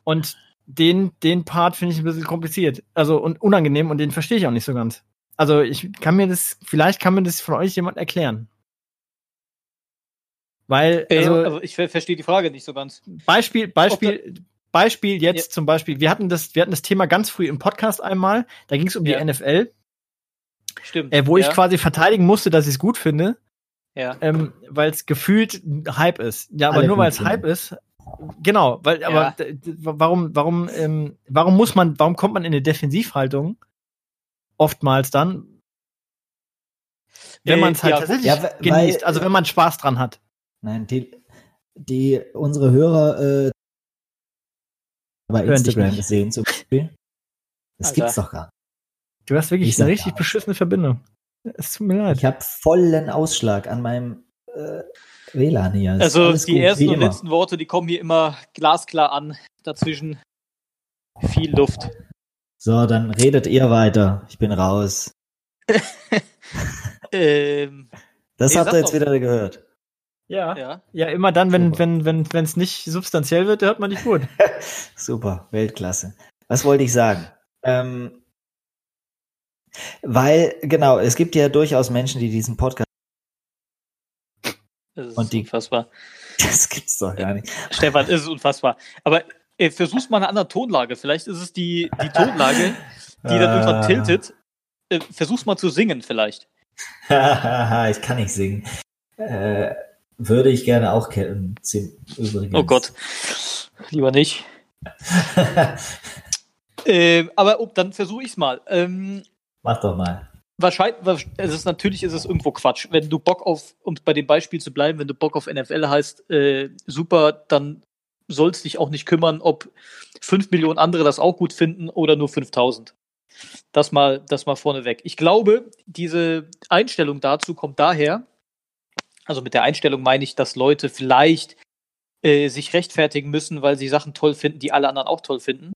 Und den, den Part finde ich ein bisschen kompliziert. Also und unangenehm und den verstehe ich auch nicht so ganz. Also ich kann mir das, vielleicht kann mir das von euch jemand erklären. Weil, Äh, also aber ich ver verstehe die Frage nicht so ganz. Beispiel, Beispiel, Beispiel jetzt Ja. zum Beispiel, wir hatten das, wir hatten das Thema ganz früh im Podcast einmal, da ging es um Ja. die NFL, Stimmt. äh, wo ja, ich quasi verteidigen musste, dass ich es gut finde, Ja. ähm, weil es gefühlt Hype ist. Ja, aber Alle nur weil es. Hype ist, genau, weil, Ja. aber warum, warum, ähm, warum muss man, warum kommt man in eine Defensivhaltung oftmals dann, wenn Äh, man es halt ja, tatsächlich Ja, weil- genießt, also wenn man Spaß dran hat. Nein, die, die unsere Hörer äh, bei Hören Instagram gesehen zum Beispiel. Das Alter. gibt's doch gar nicht. Du hast wirklich Ich eine richtig beschissene Verbindung. Es tut mir leid. Ich habe vollen Ausschlag an meinem äh, WLAN hier. Ist Also die gut, ersten und immer. letzten Worte, die kommen hier immer glasklar an. Dazwischen viel Luft. So, dann redet ihr weiter. Ich bin raus. (laughs) Ähm, Das Nee, habt ihr jetzt doch. wieder gehört. Ja. Ja, ja. immer dann, wenn Super. wenn wenn wenn es nicht substanziell wird, hört man nicht gut. (laughs) Super, Weltklasse. Was wollte ich sagen? Ähm, weil, genau, es gibt ja durchaus Menschen, die diesen Podcast, Das ist Und die- unfassbar. (laughs) das gibt's doch gar nicht. Stefan, es ist unfassbar. Aber äh, versuch's mal eine andere Tonlage. Vielleicht ist es die, die Tonlage, (laughs) die dann irgendwann Ah. tiltet. Äh, versuch's mal zu singen, vielleicht. (laughs) ich kann nicht singen. Äh, würde ich gerne auch kennen. Zim- Übrigens. Oh Gott. Lieber nicht. Ähm, aber oh, dann versuche ich's mal. Ähm, Mach doch mal. wahrscheinlich, wahrsch- es ist natürlich ist es irgendwo Quatsch. Wenn du Bock auf, um bei dem Beispiel zu bleiben, wenn du Bock auf NFL hast, äh, super, dann sollst dich auch nicht kümmern, ob fünf Millionen andere das auch gut finden oder nur 5000. Das mal, das mal vorneweg. Ich glaube, diese Einstellung dazu kommt daher, also mit der Einstellung meine ich, dass Leute vielleicht äh, sich rechtfertigen müssen, weil sie Sachen toll finden, die alle anderen auch toll finden.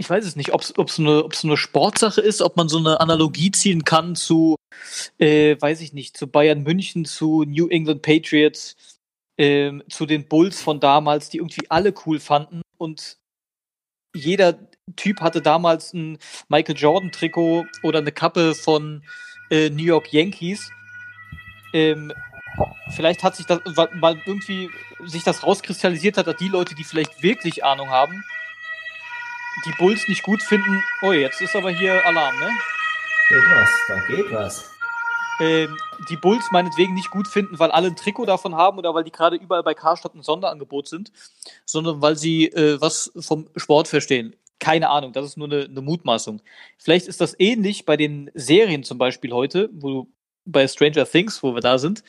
Ich weiß es nicht, ob es eine, eine Sportsache ist, ob man so eine Analogie ziehen kann zu, äh, weiß ich nicht, zu Bayern München, zu New England Patriots, ähm, zu den Bulls von damals, die irgendwie alle cool fanden und jeder Typ hatte damals ein Michael Jordan Trikot oder eine Kappe von äh, New York Yankees. Ähm, vielleicht hat sich das, weil irgendwie sich das rauskristallisiert hat, dass die Leute, die vielleicht wirklich Ahnung haben, die Bulls nicht gut finden. Oh, jetzt ist aber hier Alarm, ne? Geht was, da geht was. ähm, die Bulls meinetwegen nicht gut finden, weil alle ein Trikot davon haben oder weil die gerade überall bei Karstadt ein Sonderangebot sind, sondern weil sie äh, was vom Sport verstehen. Keine Ahnung, das ist nur eine, eine Mutmaßung. Vielleicht ist das ähnlich bei den Serien zum Beispiel heute, wo du bei Stranger Things, wo wir da sind,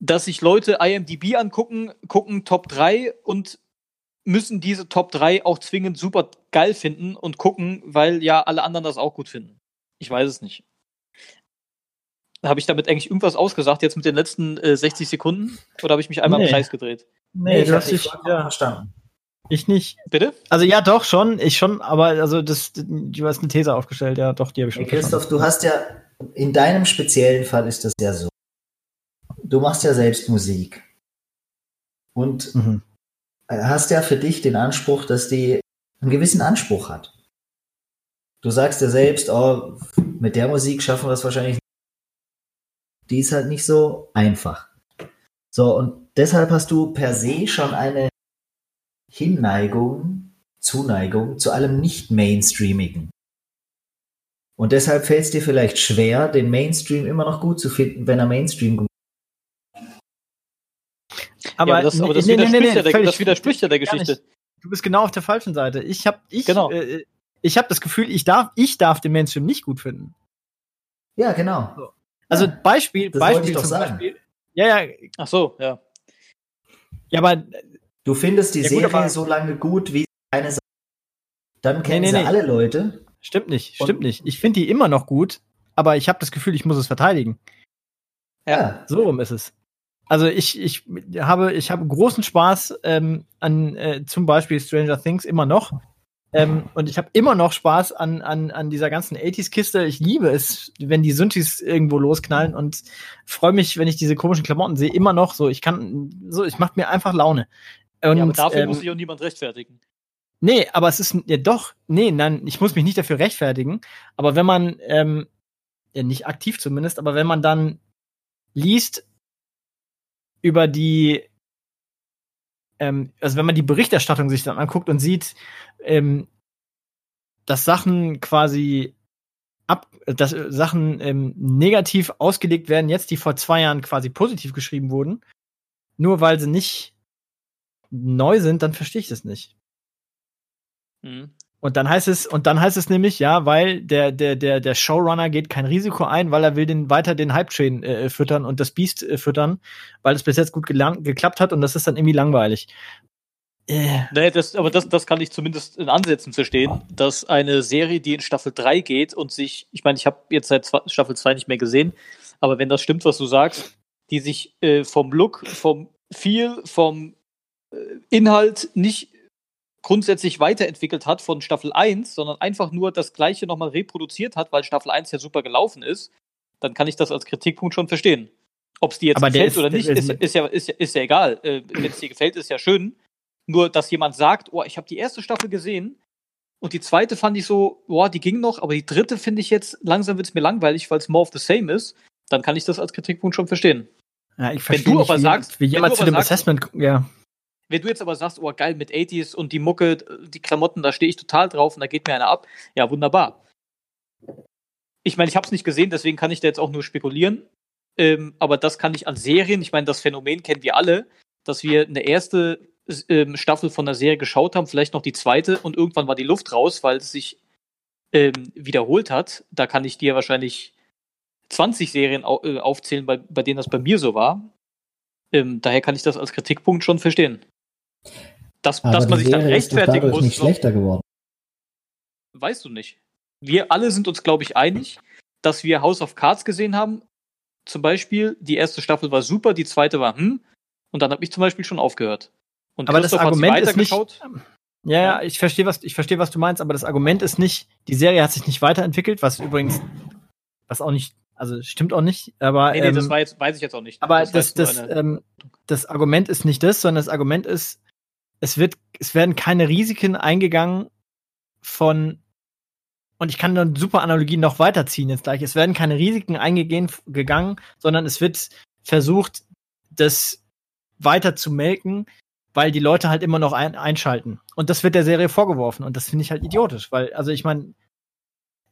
dass sich Leute IMDb angucken, gucken Top 3 und müssen diese Top 3 auch zwingend super geil finden und gucken, weil ja alle anderen das auch gut finden. Ich weiß es nicht. Habe ich damit eigentlich irgendwas ausgesagt jetzt mit den letzten äh, 60 Sekunden? Oder habe ich mich einmal Nee. im Kreis gedreht? Nee, ich du hast dich ja, verstanden. ich nicht. Bitte? Also ja, doch schon, ich schon, aber also das, du hast eine These aufgestellt, ja, doch, die habe ich schon Hey, Christoph, du hast ja, in deinem speziellen Fall ist das ja so. Du machst ja selbst Musik. Und verstanden. Mhm. Hast ja für dich den Anspruch, dass die einen gewissen Anspruch hat. Du sagst ja selbst, oh, mit der Musik schaffen wir es wahrscheinlich nicht. Die ist halt nicht so einfach. So, und deshalb hast du per se schon eine Hinneigung, Zuneigung zu allem nicht-Mainstreamigen. Und deshalb fällt es dir vielleicht schwer, den Mainstream immer noch gut zu finden, wenn er Mainstream gut Aber, ja, aber das, aber das, nee, nee, nee, widerspricht, nee, ja der, das widerspricht ja der. Geschichte. Du bist genau auf der falschen Seite. Ich habe, ich, Genau. äh, ich habe das Gefühl, ich darf, ich darf den Mainstream nicht gut finden. Ja, genau. Also Ja, Beispiel, Beispiel ich doch zum sagen. Beispiel. Ja, ja, Ach so, ja. ja, aber Du findest die Ja, gut, Serie aber- so lange gut, wie eine Sache. Dann kennen nee, sie nee. alle Leute. stimmt nicht, Und- stimmt nicht. Ich finde die immer noch gut, aber ich habe das Gefühl, ich muss es verteidigen. Ja. So rum ist es. Also ich, ich habe, ich habe großen Spaß ähm, an äh, zum Beispiel Stranger Things immer noch. Ähm, und ich habe immer noch Spaß an, an, an dieser ganzen 80s-Kiste. Ich liebe es, wenn die Synthes irgendwo losknallen und freue mich, wenn ich diese komischen Klamotten sehe, immer noch so. Ich kann, so, ich macht mir einfach Laune. Und, ja aber dafür ähm, muss sich auch niemand rechtfertigen. Nee, aber es ist ja doch, nee, nein, ich muss mich nicht dafür rechtfertigen. Aber wenn man, ähm, ja, nicht aktiv zumindest, aber wenn man dann liest über die, ähm, also wenn man die Berichterstattung sich dann anguckt und sieht, ähm, dass Sachen quasi ab, dass Sachen ähm, negativ ausgelegt werden, jetzt die vor zwei Jahren quasi positiv geschrieben wurden, nur weil sie nicht neu sind, dann verstehe ich das nicht. Mhm. Und dann heißt es, und dann heißt es nämlich, ja, weil der, der, der, der Showrunner geht kein Risiko ein, weil er will den weiter den Hype-Train äh, füttern und das Beast äh, füttern, weil es bis jetzt gut geklappt hat und das ist dann irgendwie langweilig. Äh, Nee, das, aber das, das kann ich zumindest in Ansätzen verstehen, dass eine Serie, die in Staffel 3 geht und sich, ich meine, ich habe jetzt seit zwei, Staffel 2 nicht mehr gesehen, aber wenn das stimmt, was du sagst, die sich äh, vom Look, vom Feel, vom äh, Inhalt nicht grundsätzlich weiterentwickelt hat von Staffel 1, sondern einfach nur das gleiche nochmal reproduziert hat, weil Staffel 1 ja super gelaufen ist, dann kann ich das als Kritikpunkt schon verstehen. Ob es dir jetzt Aber gefällt ist- oder der nicht, ist- ist, ja, ist, ja, ist ja egal. Äh, Wenn es dir gefällt, ist ja schön. Nur, dass jemand sagt, oh, ich habe die erste Staffel gesehen und die zweite fand ich so, boah, die ging noch, aber die dritte finde ich jetzt, langsam wird es mir langweilig, weil es more of the same ist, dann kann ich das als Kritikpunkt schon verstehen. ja, ich Wenn verstehe du nicht, aber wie, sagst- wie wenn jemand zu dem sagst- Assessment, ja. Wenn du jetzt aber sagst, oh geil, mit 80s und die Mucke, die Klamotten, da stehe ich total drauf und da geht mir einer ab, ja, wunderbar. Ich meine, ich habe es nicht gesehen, deswegen kann ich da jetzt auch nur spekulieren. Ähm, aber das kann ich an Serien, ich meine, das Phänomen kennen wir alle, dass wir eine erste ähm, Staffel von der Serie geschaut haben, vielleicht noch die zweite und irgendwann war die Luft raus, weil es sich ähm, wiederholt hat. Da kann ich dir wahrscheinlich 20 Serien au äh, aufzählen, bei, bei denen das bei mir so war. Ähm, daher kann ich das als Kritikpunkt schon verstehen. Dass, Aber dass man sich dann Serie ist rechtfertigen dadurch muss, nicht schlechter geworden. weißt du nicht. Wir alle sind uns, glaube ich, einig, dass wir House of Cards gesehen haben. Zum Beispiel, die erste Staffel war super, die zweite war hm, und dann habe ich zum Beispiel schon aufgehört. Und Aber das Christoph Argument ist nicht, ja, ja, ich verstehe, was, ich verstehe, was du meinst, aber das Argument ist nicht, die Serie hat sich nicht weiterentwickelt, was übrigens, was auch nicht, also stimmt auch nicht, aber, Nee, nee, ähm, das war jetzt, weiß ich jetzt auch nicht. Aber das, das, eine- ähm, das Argument ist nicht das, sondern das Argument ist, es wird, es werden keine Risiken eingegangen von, und ich kann dann super Analogien noch weiterziehen jetzt gleich. Es werden keine Risiken eingegeben, gegangen, sondern es wird versucht, das weiter zu melken, weil die Leute halt immer noch ein, einschalten. Und das wird der Serie vorgeworfen. Und das finde ich halt idiotisch, weil, also ich meine,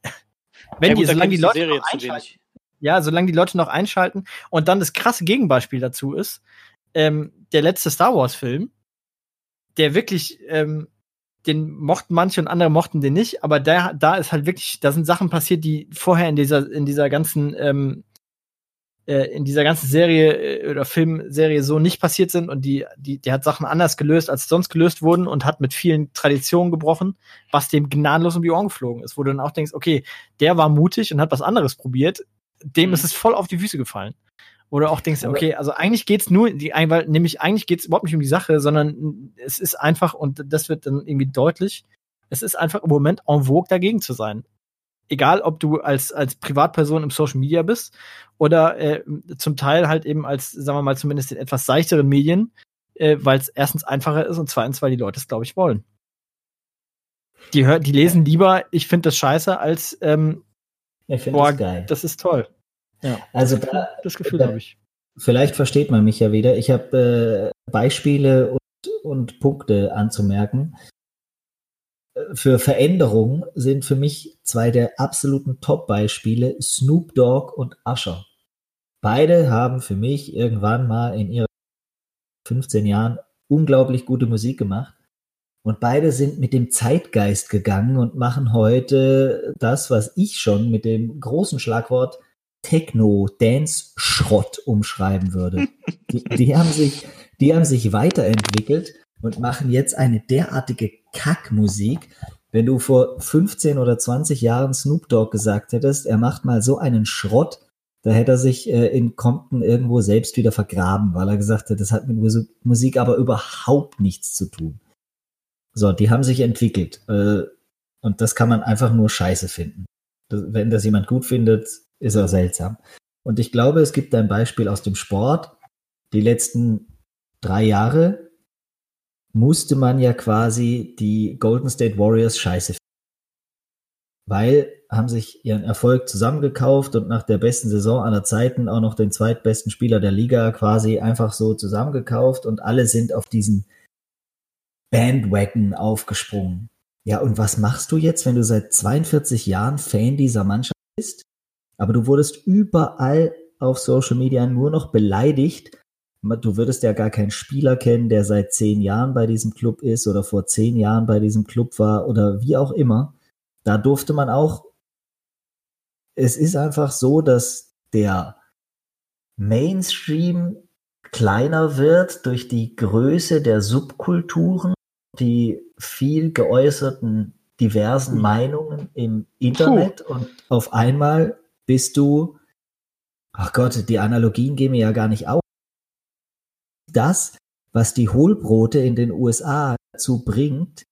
(laughs) wenn Ja, die, gut, da solange die Leute Serie noch einschalten, ja, solange die Leute noch einschalten. Und dann das krasse Gegenbeispiel dazu ist, ähm, der letzte Star Wars-Film, der wirklich, ähm, den mochten manche und andere mochten den nicht, aber da, da ist halt wirklich, da sind Sachen passiert, die vorher in dieser, in dieser ganzen, ähm, äh, in dieser ganzen Serie äh, oder Filmserie so nicht passiert sind und die, die, der hat Sachen anders gelöst, als sonst gelöst wurden und hat mit vielen Traditionen gebrochen, was dem gnadenlos um die Ohren geflogen ist, wo du dann auch denkst, okay, der war mutig und hat was anderes probiert, dem Mhm. ist es voll auf die Füße gefallen. Du auch denkst, okay, also eigentlich geht's nur, die, weil nämlich eigentlich geht's überhaupt nicht um die Sache, sondern es ist einfach, und das wird dann irgendwie deutlich, es ist einfach im Moment en vogue dagegen zu sein. Egal, ob du als, als Privatperson im Social Media bist oder äh, zum Teil halt eben als, sagen wir mal, zumindest in etwas seichteren Medien, äh, weil es erstens einfacher ist und zweitens, weil die Leute es, glaube ich, wollen. Die, hör, die lesen lieber, ich finde das scheiße, als ähm, Ich finde Boah, das geil. das ist toll. Ja, Also da, das Gefühl da- habe ich. vielleicht versteht man mich ja wieder. Ich habe äh, Beispiele und, und Punkte anzumerken. Äh, Für Veränderungen sind für mich zwei der absoluten Top-Beispiele Snoop Dogg und Usher. Beide haben für mich irgendwann mal in ihren 15 Jahren unglaublich gute Musik gemacht. Und beide sind mit dem Zeitgeist gegangen und machen heute das, was ich schon mit dem großen Schlagwort Techno, Dance, Schrott umschreiben würde. Die, die, haben sich, die haben sich weiterentwickelt und machen jetzt eine derartige Kackmusik. Wenn du vor 15 oder 20 Jahren Snoop Dogg gesagt hättest, er macht mal so einen Schrott, da hätte er sich äh, in Compton irgendwo selbst wieder vergraben, weil er gesagt hat, das hat mit Musik aber überhaupt nichts zu tun. So, die haben sich entwickelt. Äh, und das kann man einfach nur scheiße finden. wenn das jemand gut findet, ist er seltsam. Und ich glaube, es gibt ein Beispiel aus dem Sport. Die letzten drei Jahre musste man ja quasi die Golden State Warriors scheiße finden. Weil haben sich ihren Erfolg zusammengekauft und nach der besten Saison aller Zeiten auch noch den zweitbesten Spieler der Liga quasi einfach so zusammengekauft und alle sind auf diesen Bandwagon aufgesprungen. Ja, und was machst du jetzt, wenn du seit 42 Jahren Fan dieser Mannschaft bist? Aber du wurdest überall auf Social Media nur noch beleidigt. Du würdest ja gar keinen Spieler kennen, der seit zehn Jahren bei diesem Club ist oder vor zehn Jahren bei diesem Club war oder wie auch immer. Da durfte man auch. Es ist einfach so, dass der Mainstream kleiner wird durch die Größe der Subkulturen, die viel geäußerten diversen hm. Meinungen im Internet Puh. und auf einmal bist du, ach Gott, die Analogien gehen mir ja gar nicht auf. Das, was die Hohlbrote in den USA dazu bringt,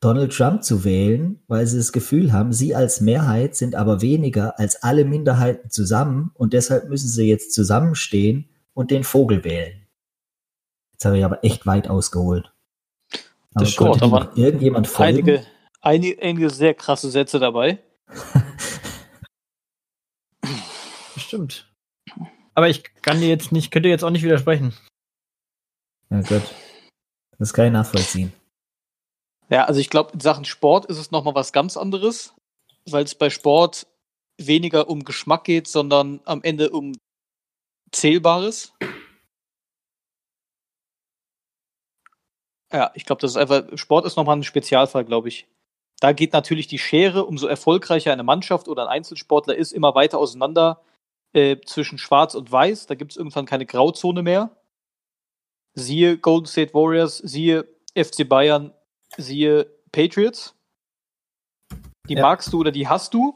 Donald Trump zu wählen, weil sie das Gefühl haben, sie als Mehrheit sind aber weniger als alle Minderheiten zusammen und deshalb müssen sie jetzt zusammenstehen und den Vogel wählen. Jetzt habe ich aber echt weit ausgeholt. Aber das stimmt, waren irgendjemand folgen? Einige, einige, einige sehr krasse Sätze dabei. (laughs) stimmt. Aber ich kann dir jetzt nicht, könnte jetzt auch nicht widersprechen. Ja, gut. Das kann ich nachvollziehen. Ja, also ich glaube, in Sachen Sport ist es nochmal was ganz anderes, weil es bei Sport weniger um Geschmack geht, sondern am Ende um Zählbares. Ja, ich glaube, das ist einfach, Sport ist nochmal ein Spezialfall, glaube ich. Da geht natürlich die Schere, umso erfolgreicher eine Mannschaft oder ein Einzelsportler ist, immer weiter auseinander äh, zwischen Schwarz und Weiß. Da gibt es irgendwann keine Grauzone mehr. Siehe Golden State Warriors, siehe FC Bayern, siehe Patriots. Die ja. magst du oder die hast du.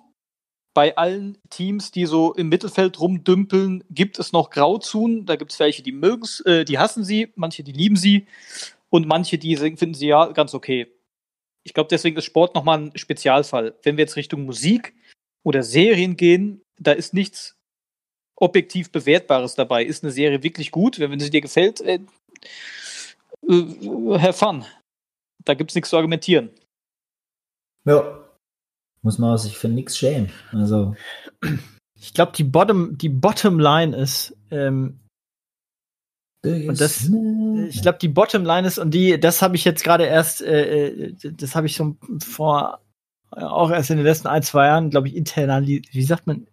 Bei allen Teams, die so im Mittelfeld rumdümpeln, gibt es noch Grauzonen. Da gibt es welche, die mögen äh, die hassen sie, manche, die lieben sie und manche, die finden sie ja ganz okay. Ich glaube, deswegen ist Sport nochmal ein Spezialfall. Wenn wir jetzt Richtung Musik oder Serien gehen, da ist nichts objektiv Bewertbares dabei. Ist eine Serie wirklich gut? Wenn, wenn sie dir gefällt, äh, äh, have fun. Da gibt es nichts zu argumentieren. Ja. Muss man sich für nichts schämen. Also. Ich glaube, die Bottom, die Bottom Line ist, ähm, und das, ich glaube, die Bottom Line ist, und die, das habe ich jetzt gerade erst, äh, äh das habe ich so vor, auch erst in den letzten ein, zwei Jahren, glaube ich, internalisiert, wie sagt man,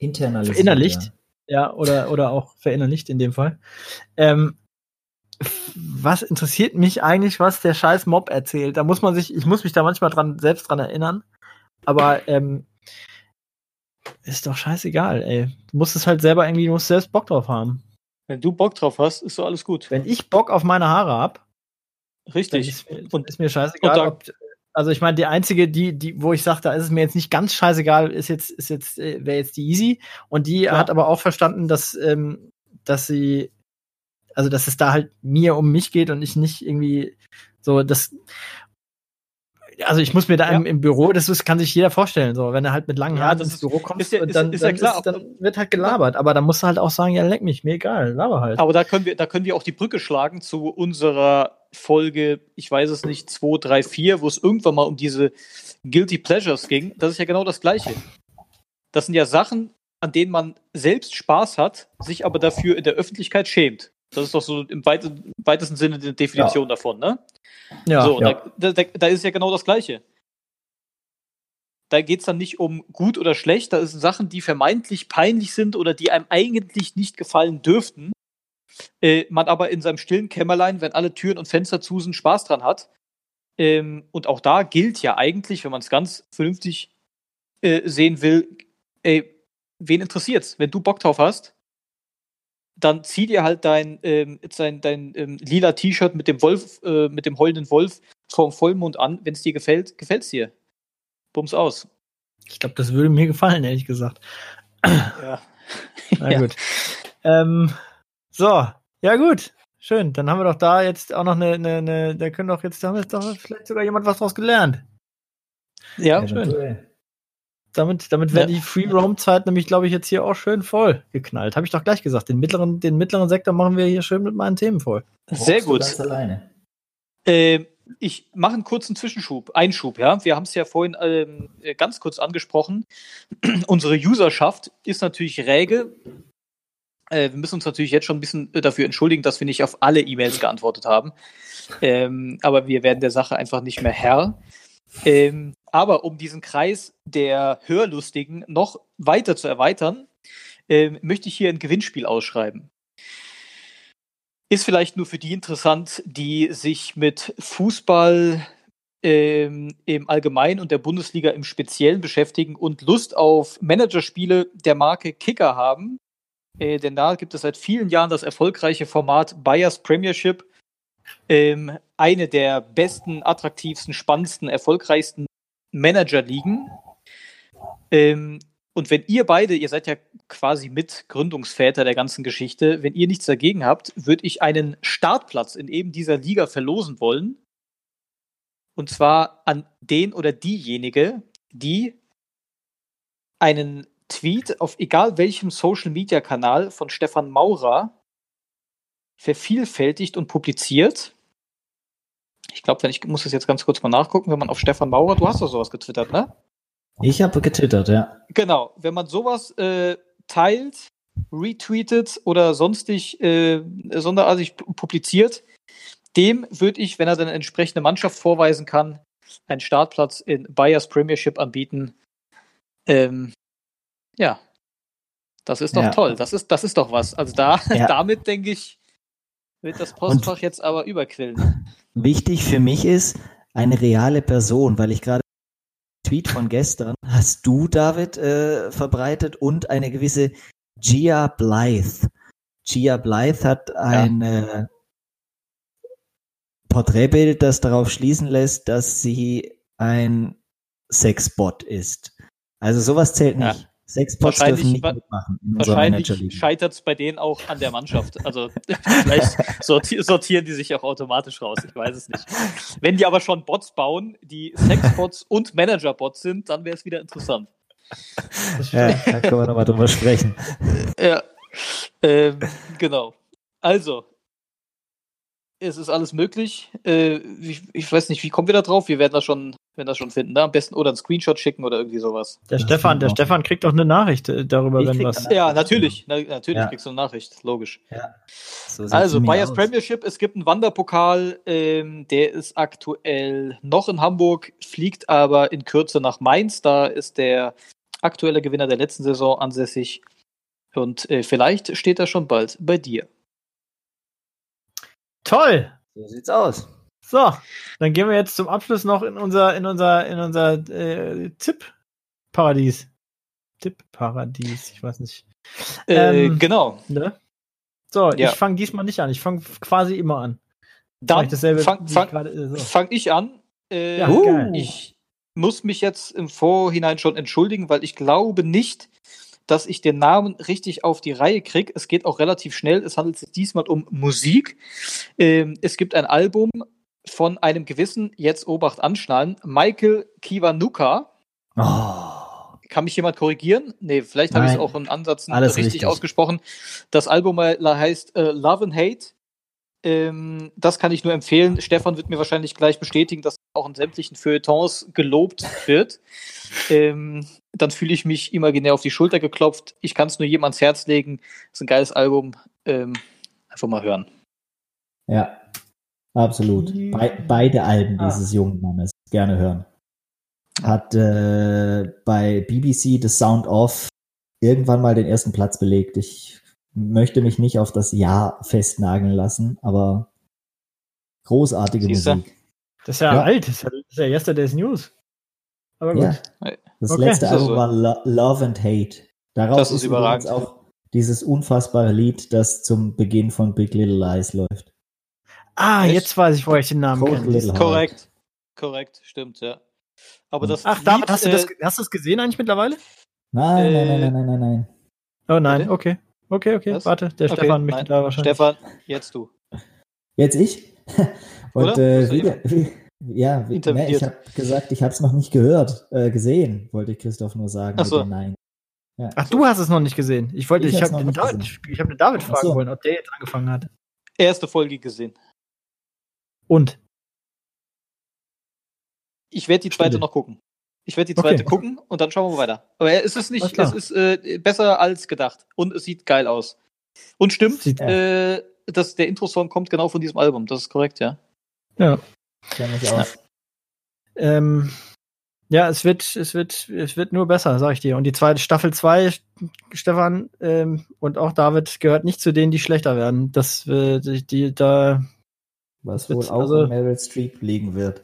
internalisiert. Verinnerlicht. Ja. ja, oder, oder auch verinnerlicht in dem Fall. Ähm, was interessiert mich eigentlich, was der scheiß Mob erzählt? Da muss man sich, ich muss mich da manchmal dran, selbst dran erinnern. Aber ähm, ist doch scheißegal, ey. Du musst es halt selber irgendwie, du musst selbst Bock drauf haben. Wenn du Bock drauf hast, ist so alles gut. Wenn ich Bock auf meine Haare hab, richtig. Ist mir, und ist mir scheißegal, ob, also ich meine, die einzige, die, die, wo ich sage, da ist es mir jetzt nicht ganz scheißegal, ist jetzt, ist jetzt, äh, wäre jetzt die Easy. Und die ja. hat aber auch verstanden, dass, ähm, dass sie, also dass es da halt mir um mich geht und ich nicht irgendwie so das. Also ich muss mir da ja. im, im, Büro, das ist, kann sich jeder vorstellen, so wenn er halt mit langen ja, Haaren ins Büro kommt, ist ja, ist, dann, ist ja klar, ist, dann wird halt gelabert. Aber dann musst du halt auch sagen, ja leck mich, mir egal, laber halt. Aber da können wir, da können wir auch die Brücke schlagen zu unserer Folge, ich weiß es nicht, 2, 3, 4, wo es irgendwann mal um diese Guilty Pleasures ging. Das ist ja genau das Gleiche. Das sind ja Sachen, an denen man selbst Spaß hat, sich aber dafür in der Öffentlichkeit schämt. Das ist doch so im weitesten Sinne die Definition ja. davon, ne? Ja. So, ja. Da, da, da, ist ja genau das Gleiche. Da geht es dann nicht um gut oder schlecht, da sind Sachen, die vermeintlich peinlich sind oder die einem eigentlich nicht gefallen dürften äh, man aber in seinem stillen Kämmerlein, wenn alle Türen und Fenster zu sind, Spaß dran hat. Ähm, und auch da gilt ja eigentlich, wenn man es ganz vernünftig äh, sehen will, ey, wen interessiert's? Wenn du Bock drauf hast, dann zieh dir halt dein, ähm, dein, dein ähm, lila T-Shirt mit dem Wolf, äh, mit dem heulenden Wolf vorm Vollmond an. Wenn es dir gefällt, gefällt's dir. Bums aus. Ich glaube, das würde mir gefallen, ehrlich gesagt. Ja. (laughs) Na (laughs) Ja. gut. Ähm, so, ja gut. Schön. Dann haben wir doch da jetzt auch noch eine, eine, eine da können doch jetzt, da haben wir doch vielleicht sogar jemand was draus gelernt. Ja, schön. Eventuell. Damit, damit wäre Ja. die Free Roam Zeit nämlich, glaube ich, jetzt hier auch schön voll geknallt. Habe ich doch gleich gesagt. Den mittleren, den mittleren Sektor machen wir hier schön mit meinen Themen voll. sehr gut. Ähm, ich mache einen kurzen Zwischenschub, Einschub, ja. Wir haben es ja vorhin ähm, äh, ganz kurz angesprochen. (clears throat) Unsere Userschaft ist natürlich rege. Äh, wir müssen uns natürlich jetzt schon ein bisschen dafür entschuldigen, dass wir nicht auf alle E-Mails geantwortet haben. Ähm, aber wir werden der Sache einfach nicht mehr Herr. Ähm, aber um diesen Kreis der Hörlustigen noch weiter zu erweitern, ähm, möchte ich hier ein Gewinnspiel ausschreiben. Ist vielleicht nur für die interessant, die sich mit Fußball ähm, im Allgemeinen und der Bundesliga im Speziellen beschäftigen und Lust auf Managerspiele der Marke Kicker haben. Äh, denn da gibt es seit vielen Jahren das erfolgreiche Format Bayers Premiership. Ähm, eine der besten, attraktivsten, spannendsten, erfolgreichsten Manager-Ligen. Ähm, und wenn ihr beide, ihr seid ja quasi mit Gründungsväter der ganzen Geschichte, wenn ihr nichts dagegen habt, würde ich einen Startplatz in eben dieser Liga verlosen wollen. Und zwar an den oder diejenige, die einen Tweet auf egal welchem Social Media Kanal von Stefan Maurer vervielfältigt und publiziert. Ich glaube, wenn ich muss es jetzt ganz kurz mal nachgucken, wenn man auf Stefan Maurer, du hast doch sowas getwittert, ne? Ich habe getwittert, ja. Genau, wenn man sowas äh, teilt, retweetet oder sonstig äh, sonderartig pu- publiziert, dem würde ich, wenn er dann eine entsprechende Mannschaft vorweisen kann, einen Startplatz in Bayers Premiership anbieten. Ähm, ja, das ist doch Ja. toll. Das ist, das ist doch was. Also da, (laughs) Ja. damit denke ich, wird das Postfach jetzt aber überquillen. (laughs) Wichtig für mich ist eine reale Person, weil ich gerade Tweet von gestern hast du, David, äh, verbreitet und eine gewisse Gia Blythe. Gia Blythe hat ein äh, Porträtbild, das darauf schließen lässt, dass sie ein Sexbot ist. Also sowas zählt Ja. Sexbots Wahrscheinlich- dürfen nicht mitmachen Wahrscheinlich scheitert es bei denen auch an der Mannschaft. Also (laughs) vielleicht sorti sortieren die sich auch automatisch raus. Ich weiß es nicht. Wenn die aber schon Bots bauen, die Sexbots und Managerbots sind, dann wäre es wieder interessant. (laughs) Ja, da können wir nochmal drüber sprechen. Ja, ähm, genau. Also, es ist alles möglich. Äh, ich, ich weiß nicht, wie kommen wir da drauf? Wir werden das schon, werden das schon finden. Ne? Am besten oder einen Screenshot schicken oder irgendwie sowas. Der Das Stefan, der auch. Stefan kriegt doch eine Nachricht äh, darüber, Ich wenn was. Ja, natürlich. Na, natürlich Ja. kriegst du eine Nachricht, logisch. Ja. So Also, Bayers aus. Premiership, es gibt einen Wanderpokal, ähm, der ist aktuell noch in Hamburg, fliegt aber in Kürze nach Mainz. Da ist der aktuelle Gewinner der letzten Saison ansässig. Und äh, vielleicht steht er schon bald bei dir. Toll! So sieht's aus. So, dann gehen wir jetzt zum Abschluss noch in unser, in unser, in unser äh, Tipp-Paradies. Tipp-Paradies, ich weiß nicht. Äh, Ähm, genau. Ne? So, Ja. ich fange diesmal nicht an. Ich fange quasi immer an. Dann ich dasselbe, fang, wie ich fang, gerade, äh, so. fang ich an. Äh, Ja, Uh. Ich muss mich jetzt im Vorhinein schon entschuldigen, weil ich glaube nicht, dass ich den Namen richtig auf die Reihe kriege. Es geht auch relativ schnell. Es handelt sich diesmal um Musik. Ähm, es gibt ein Album von einem gewissen, jetzt Obacht anschnallen, Michael Kiwanuka. Oh. Kann mich jemand korrigieren? Nee, vielleicht habe ich es auch in Ansätzen Alles richtig, richtig. ausgesprochen. Das Album heißt äh, Love and Hate. Ähm, das kann ich nur empfehlen. Stefan wird mir wahrscheinlich gleich bestätigen, dass auch in sämtlichen Feuilletons gelobt wird. Ähm, dann fühle ich mich imaginär auf die Schulter geklopft. Ich kann es nur jedem ans Herz legen. ist ein geiles Album. Ähm, einfach mal hören. Ja, absolut. Be beide Alben Ah. dieses jungen Mannes. Gerne hören. Hat äh, bei BBC The Sound Off irgendwann mal den ersten Platz belegt. Ich möchte mich nicht auf das Jahr festnageln lassen, aber großartige Siehste? Musik. Das ist ja, Ja. alt, das ist ja, ja Yesterday's News. Aber gut. Ja. Das Ja. ja. Ja. Okay. letzte Album war Lo Love and Hate. Darauf Das ist ist, übrigens auch dieses unfassbare Lied, das zum Beginn von Big Little Lies läuft. Ah, Echt? jetzt weiß ich, woher ich den Namen kenne. Korrekt. Korrekt, stimmt, ja. Aber das Ach, David, Lied, hast du das, äh, hast du das gesehen eigentlich mittlerweile? Nein, nein, nein, Äh, nein, nein, nein, nein. Oh nein, okay. Okay, okay, Was? warte, der Okay, Stefan möchte nein. da wahrscheinlich. Stefan, jetzt du. Jetzt ich? (laughs) Und Oder? äh, er wieder, wie, ja, wie, ne, ich habe gesagt, ich habe es noch nicht gehört, äh, gesehen, wollte ich Christoph nur sagen. Ach so. Nein. Ja. Ach, du hast es noch nicht gesehen. Ich wollte, Ich ich, habe den, David- ich hab den David fragen so. wollen, ob der jetzt angefangen hat. Erste Folge gesehen. Und? Ich werde die zweite Stille. noch gucken. Ich werde die Okay. zweite gucken und dann schauen wir weiter. Aber es ist nicht, es ist äh, besser als gedacht. Und es sieht geil aus. Und stimmt, Sieht- äh, dass der Intro-Song kommt genau von diesem Album. Das ist korrekt, ja. Ja. Aus. Ähm, ja, es wird, es wird, es wird nur besser, sag ich dir. Und die zweite Staffel 2, Stefan ähm, und auch David gehört nicht zu denen, die schlechter werden. Das äh, die, die da Was wird wohl auch also- Meryl Streep liegen wird.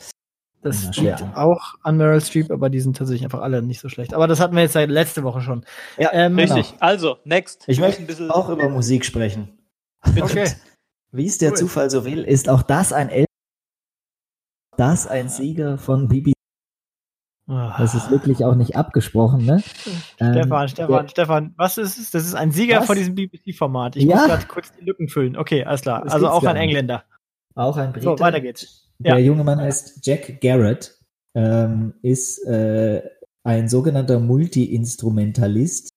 Das Ja, liegt auch an Meryl Streep, aber die sind tatsächlich einfach alle nicht so schlecht. Aber das hatten wir jetzt seit letzte Woche schon. Ja, Ähm, Richtig. Also, next. Ich möchte ein bisschen- auch über Musik sprechen. Okay. Wie es der Cool. Zufall so will, ist auch das ein El das ein Sieger von BBC. Das ist wirklich auch nicht abgesprochen, ne? Ähm, Stefan, Stefan, der- Stefan, was ist es? Das ist ein Sieger Was? von diesem BBC-Format. Ich Ja. muss gerade kurz die Lücken füllen. Okay, alles klar. Das also auch ein nicht. Engländer. Auch ein Brite. So, weiter geht's. Der junge Mann heißt Jack Garrett, ähm, ist äh, ein sogenannter Multi-Instrumentalist.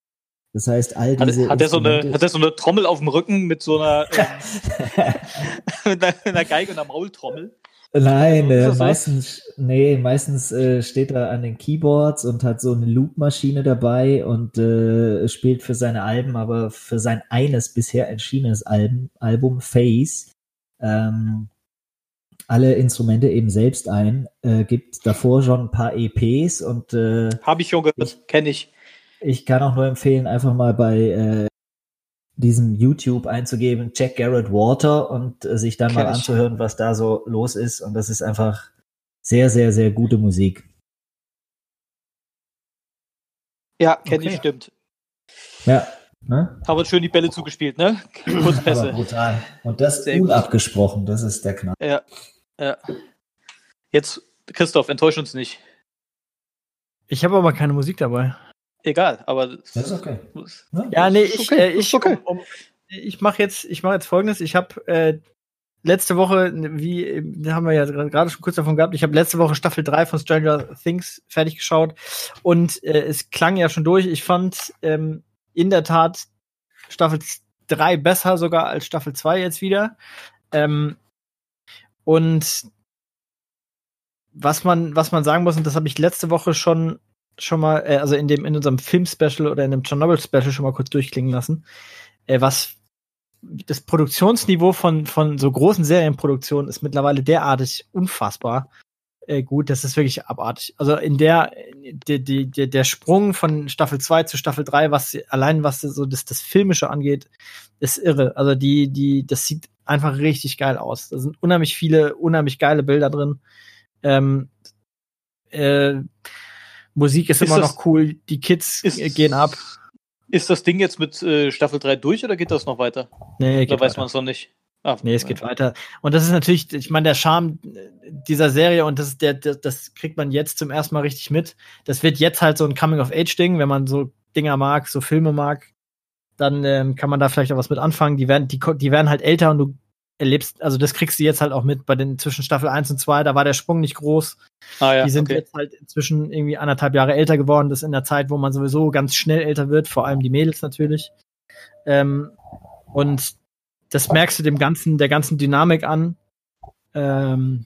Das heißt, all diese Hat, hat, er so eine, hat er so eine Trommel auf dem Rücken mit so einer, (laughs) ähm, (laughs) mit einer, Geige und einer Maultrommel? Nein, äh, meistens, nee, meistens äh, steht er an den Keyboards und hat so eine Loopmaschine dabei und äh, spielt für seine Alben, aber für sein eines bisher erschienenes Album, Album Face, ähm, alle Instrumente eben selbst ein, äh, gibt davor schon ein paar EPs und äh, Habe ich schon gehört, kenne ich. ich kann auch nur empfehlen, einfach mal bei äh, diesem YouTube einzugeben, Jack Garrett Water und äh, sich dann mal Kenn ich. anzuhören, was da so los ist. Und das ist einfach sehr, sehr, sehr gute Musik. Ja, kenne Okay. ich, stimmt. Ja, ne? Haben uns schön die Bälle zugespielt, ne? (clears throat) Kurz Aber Pässe. brutal. Und das gut. unabgesprochen, das ist der Knall. Ja, ja. Jetzt, Christoph, enttäusch uns nicht. Ich habe aber keine Musik dabei. Egal, aber. Das ist okay. Ne? Ja, nee, ich, okay, äh, ich, okay. um, um, ich mache jetzt, ich mache jetzt Folgendes. Ich habe äh, letzte Woche, wie äh, da haben wir ja gerade schon kurz davon gehabt, ich habe letzte Woche Staffel 3 von Stranger Things fertig geschaut und äh, es klang ja schon durch. Ich fand ähm, in der Tat Staffel 3 besser sogar als Staffel 2 jetzt wieder. Ähm, und was man, was man sagen muss, und das habe ich letzte Woche schon, schon mal, äh, also in dem, in unserem Film-Special oder in dem Chernobyl-Special schon mal kurz durchklingen lassen, äh, was das Produktionsniveau von, von so großen Serienproduktionen ist mittlerweile derartig unfassbar äh, gut, das ist wirklich abartig. Also in der, die, die, die, der Sprung von Staffel 2 zu Staffel 3, was allein was so das, das Filmische angeht, ist irre. Also die, die, das sieht einfach richtig geil aus. Da sind unheimlich viele, unheimlich geile Bilder drin. Ähm, äh, Musik ist, Ist immer das- noch cool, die Kids Ist, äh, gehen ab. Ist das Ding jetzt mit äh, Staffel 3 durch oder geht das noch weiter? Nee, geht weiß weiter. man es noch nicht? Ah, Nee, es geht weiter. Und das ist natürlich, ich meine, der Charme dieser Serie und das, ist der, der, das kriegt man jetzt zum ersten Mal richtig mit. Das wird jetzt halt so ein Coming-of-Age-Ding, wenn man so Dinger mag, so Filme mag, dann ähm, kann man da vielleicht auch was mit anfangen. Die werden, die, die werden halt älter und du erlebst, also das kriegst du jetzt halt auch mit bei den zwischen Staffel 1 und 2, da war der Sprung nicht groß. Ah, ja, die sind okay. jetzt halt inzwischen irgendwie anderthalb Jahre älter geworden. Das ist in der Zeit, wo man sowieso ganz schnell älter wird, vor allem die Mädels natürlich. Ähm, und das merkst du dem ganzen, der ganzen Dynamik an. Ähm,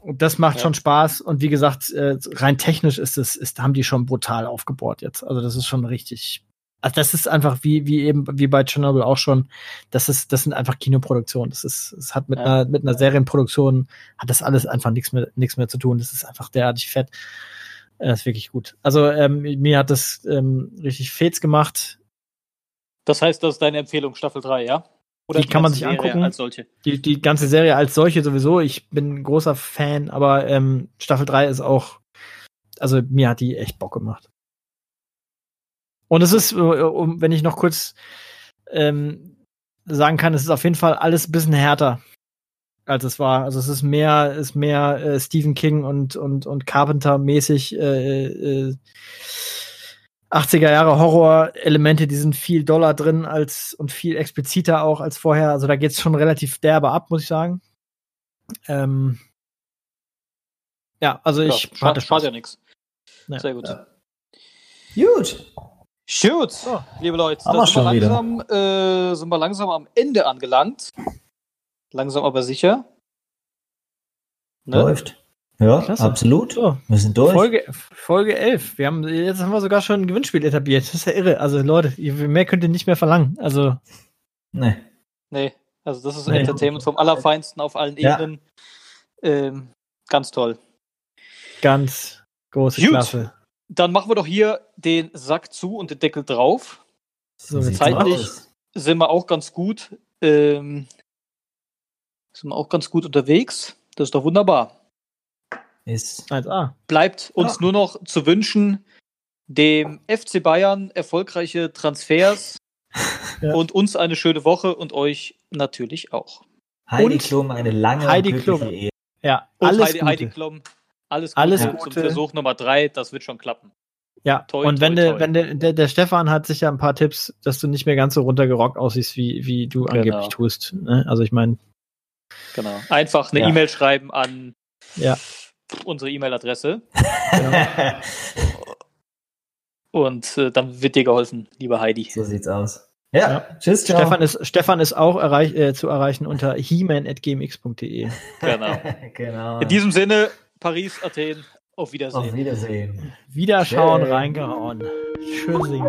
und das macht Ja. schon Spaß. Und wie gesagt, äh, rein technisch ist es, ist, haben die schon brutal aufgebohrt jetzt. Also das ist schon richtig. Also das ist einfach wie, wie eben, wie bei Chernobyl auch schon. Das ist, das sind einfach Kinoproduktionen. Das ist, es hat mit Ja. einer, mit einer Serienproduktion hat das alles einfach nichts mehr, nichts mehr zu tun. Das ist einfach derartig fett. Äh, Das ist wirklich gut. Also ähm, mir hat das ähm, richtig fets gemacht. Das heißt, das ist deine Empfehlung, Staffel 3, ja? die kann man sich Serie angucken. Als solche. Die, die ganze Serie als solche sowieso. Ich bin ein großer Fan, aber ähm, Staffel 3 ist auch, also mir hat die echt Bock gemacht. Und es ist, äh, wenn ich noch kurz ähm, sagen kann, es ist auf jeden Fall alles ein bisschen härter, als es war. Also es ist mehr, ist mehr äh, Stephen King und, und, und Carpenter-mäßig äh, äh, 80er Jahre Horror-Elemente, die sind viel doller drin als und viel expliziter auch als vorher. Also da geht's schon relativ derbe ab, muss ich sagen. Ähm, ja, also ich ja, schade, hatte schade ja nichts. Ja. Sehr gut. Ja. Gut. Gut, So. liebe Leute, da sind wir, langsam, äh, sind wir langsam am Ende angelangt. Langsam aber sicher. Ne? Läuft. Ja, Klasse. absolut. So, Wir sind durch. Folge, Folge 11. Wir haben, jetzt haben wir sogar schon ein Gewinnspiel etabliert. Das ist ja irre. Also Leute, mehr könnt ihr nicht mehr verlangen. Also Nee. Nee, also das ist Nee. Entertainment vom Allerfeinsten auf allen Ja. Ebenen. Ähm, ganz toll. ganz große Gut. Klasse. Dann machen wir doch hier den Sack zu und den Deckel drauf. So, zeitlich-. Sind wir auch ganz gut. Ähm, sind wir auch ganz gut unterwegs. Das ist doch wunderbar. Ist 1A. Bleibt uns Ja. nur noch zu wünschen, dem FC Bayern erfolgreiche Transfers (laughs) Ja. und uns eine schöne Woche und euch natürlich auch. Heidi Und Klum eine lange Heidi Klum. Ehe. Ja, Und alles Heidi, Gute. Heidi Klum. Alles Gute Alles zum Gute. Versuch Nummer drei. Das wird schon klappen. Ja, Toi, und wenn, toi, der, toi. wenn der, der, der Stefan hat sicher ein paar Tipps, dass du nicht mehr ganz so runtergerockt aussiehst, wie, wie du Genau. angeblich tust. Ne? Also ich meine, Genau. Einfach eine Ja. E-Mail schreiben an Ja. unsere E-Mail-Adresse genau. (laughs) und äh, dann wird dir geholfen, lieber Heidi. so sieht's aus. Ja, Ja. tschüss, ciao. Stefan ist, Stefan ist auch erreich, äh, zu erreichen unter heman.gmx.de. Genau. (laughs) genau. In diesem Sinne, Paris, Athen, auf Wiedersehen. Auf Wiedersehen. Wiederschauen, Schön. reingehauen. Tschüssing.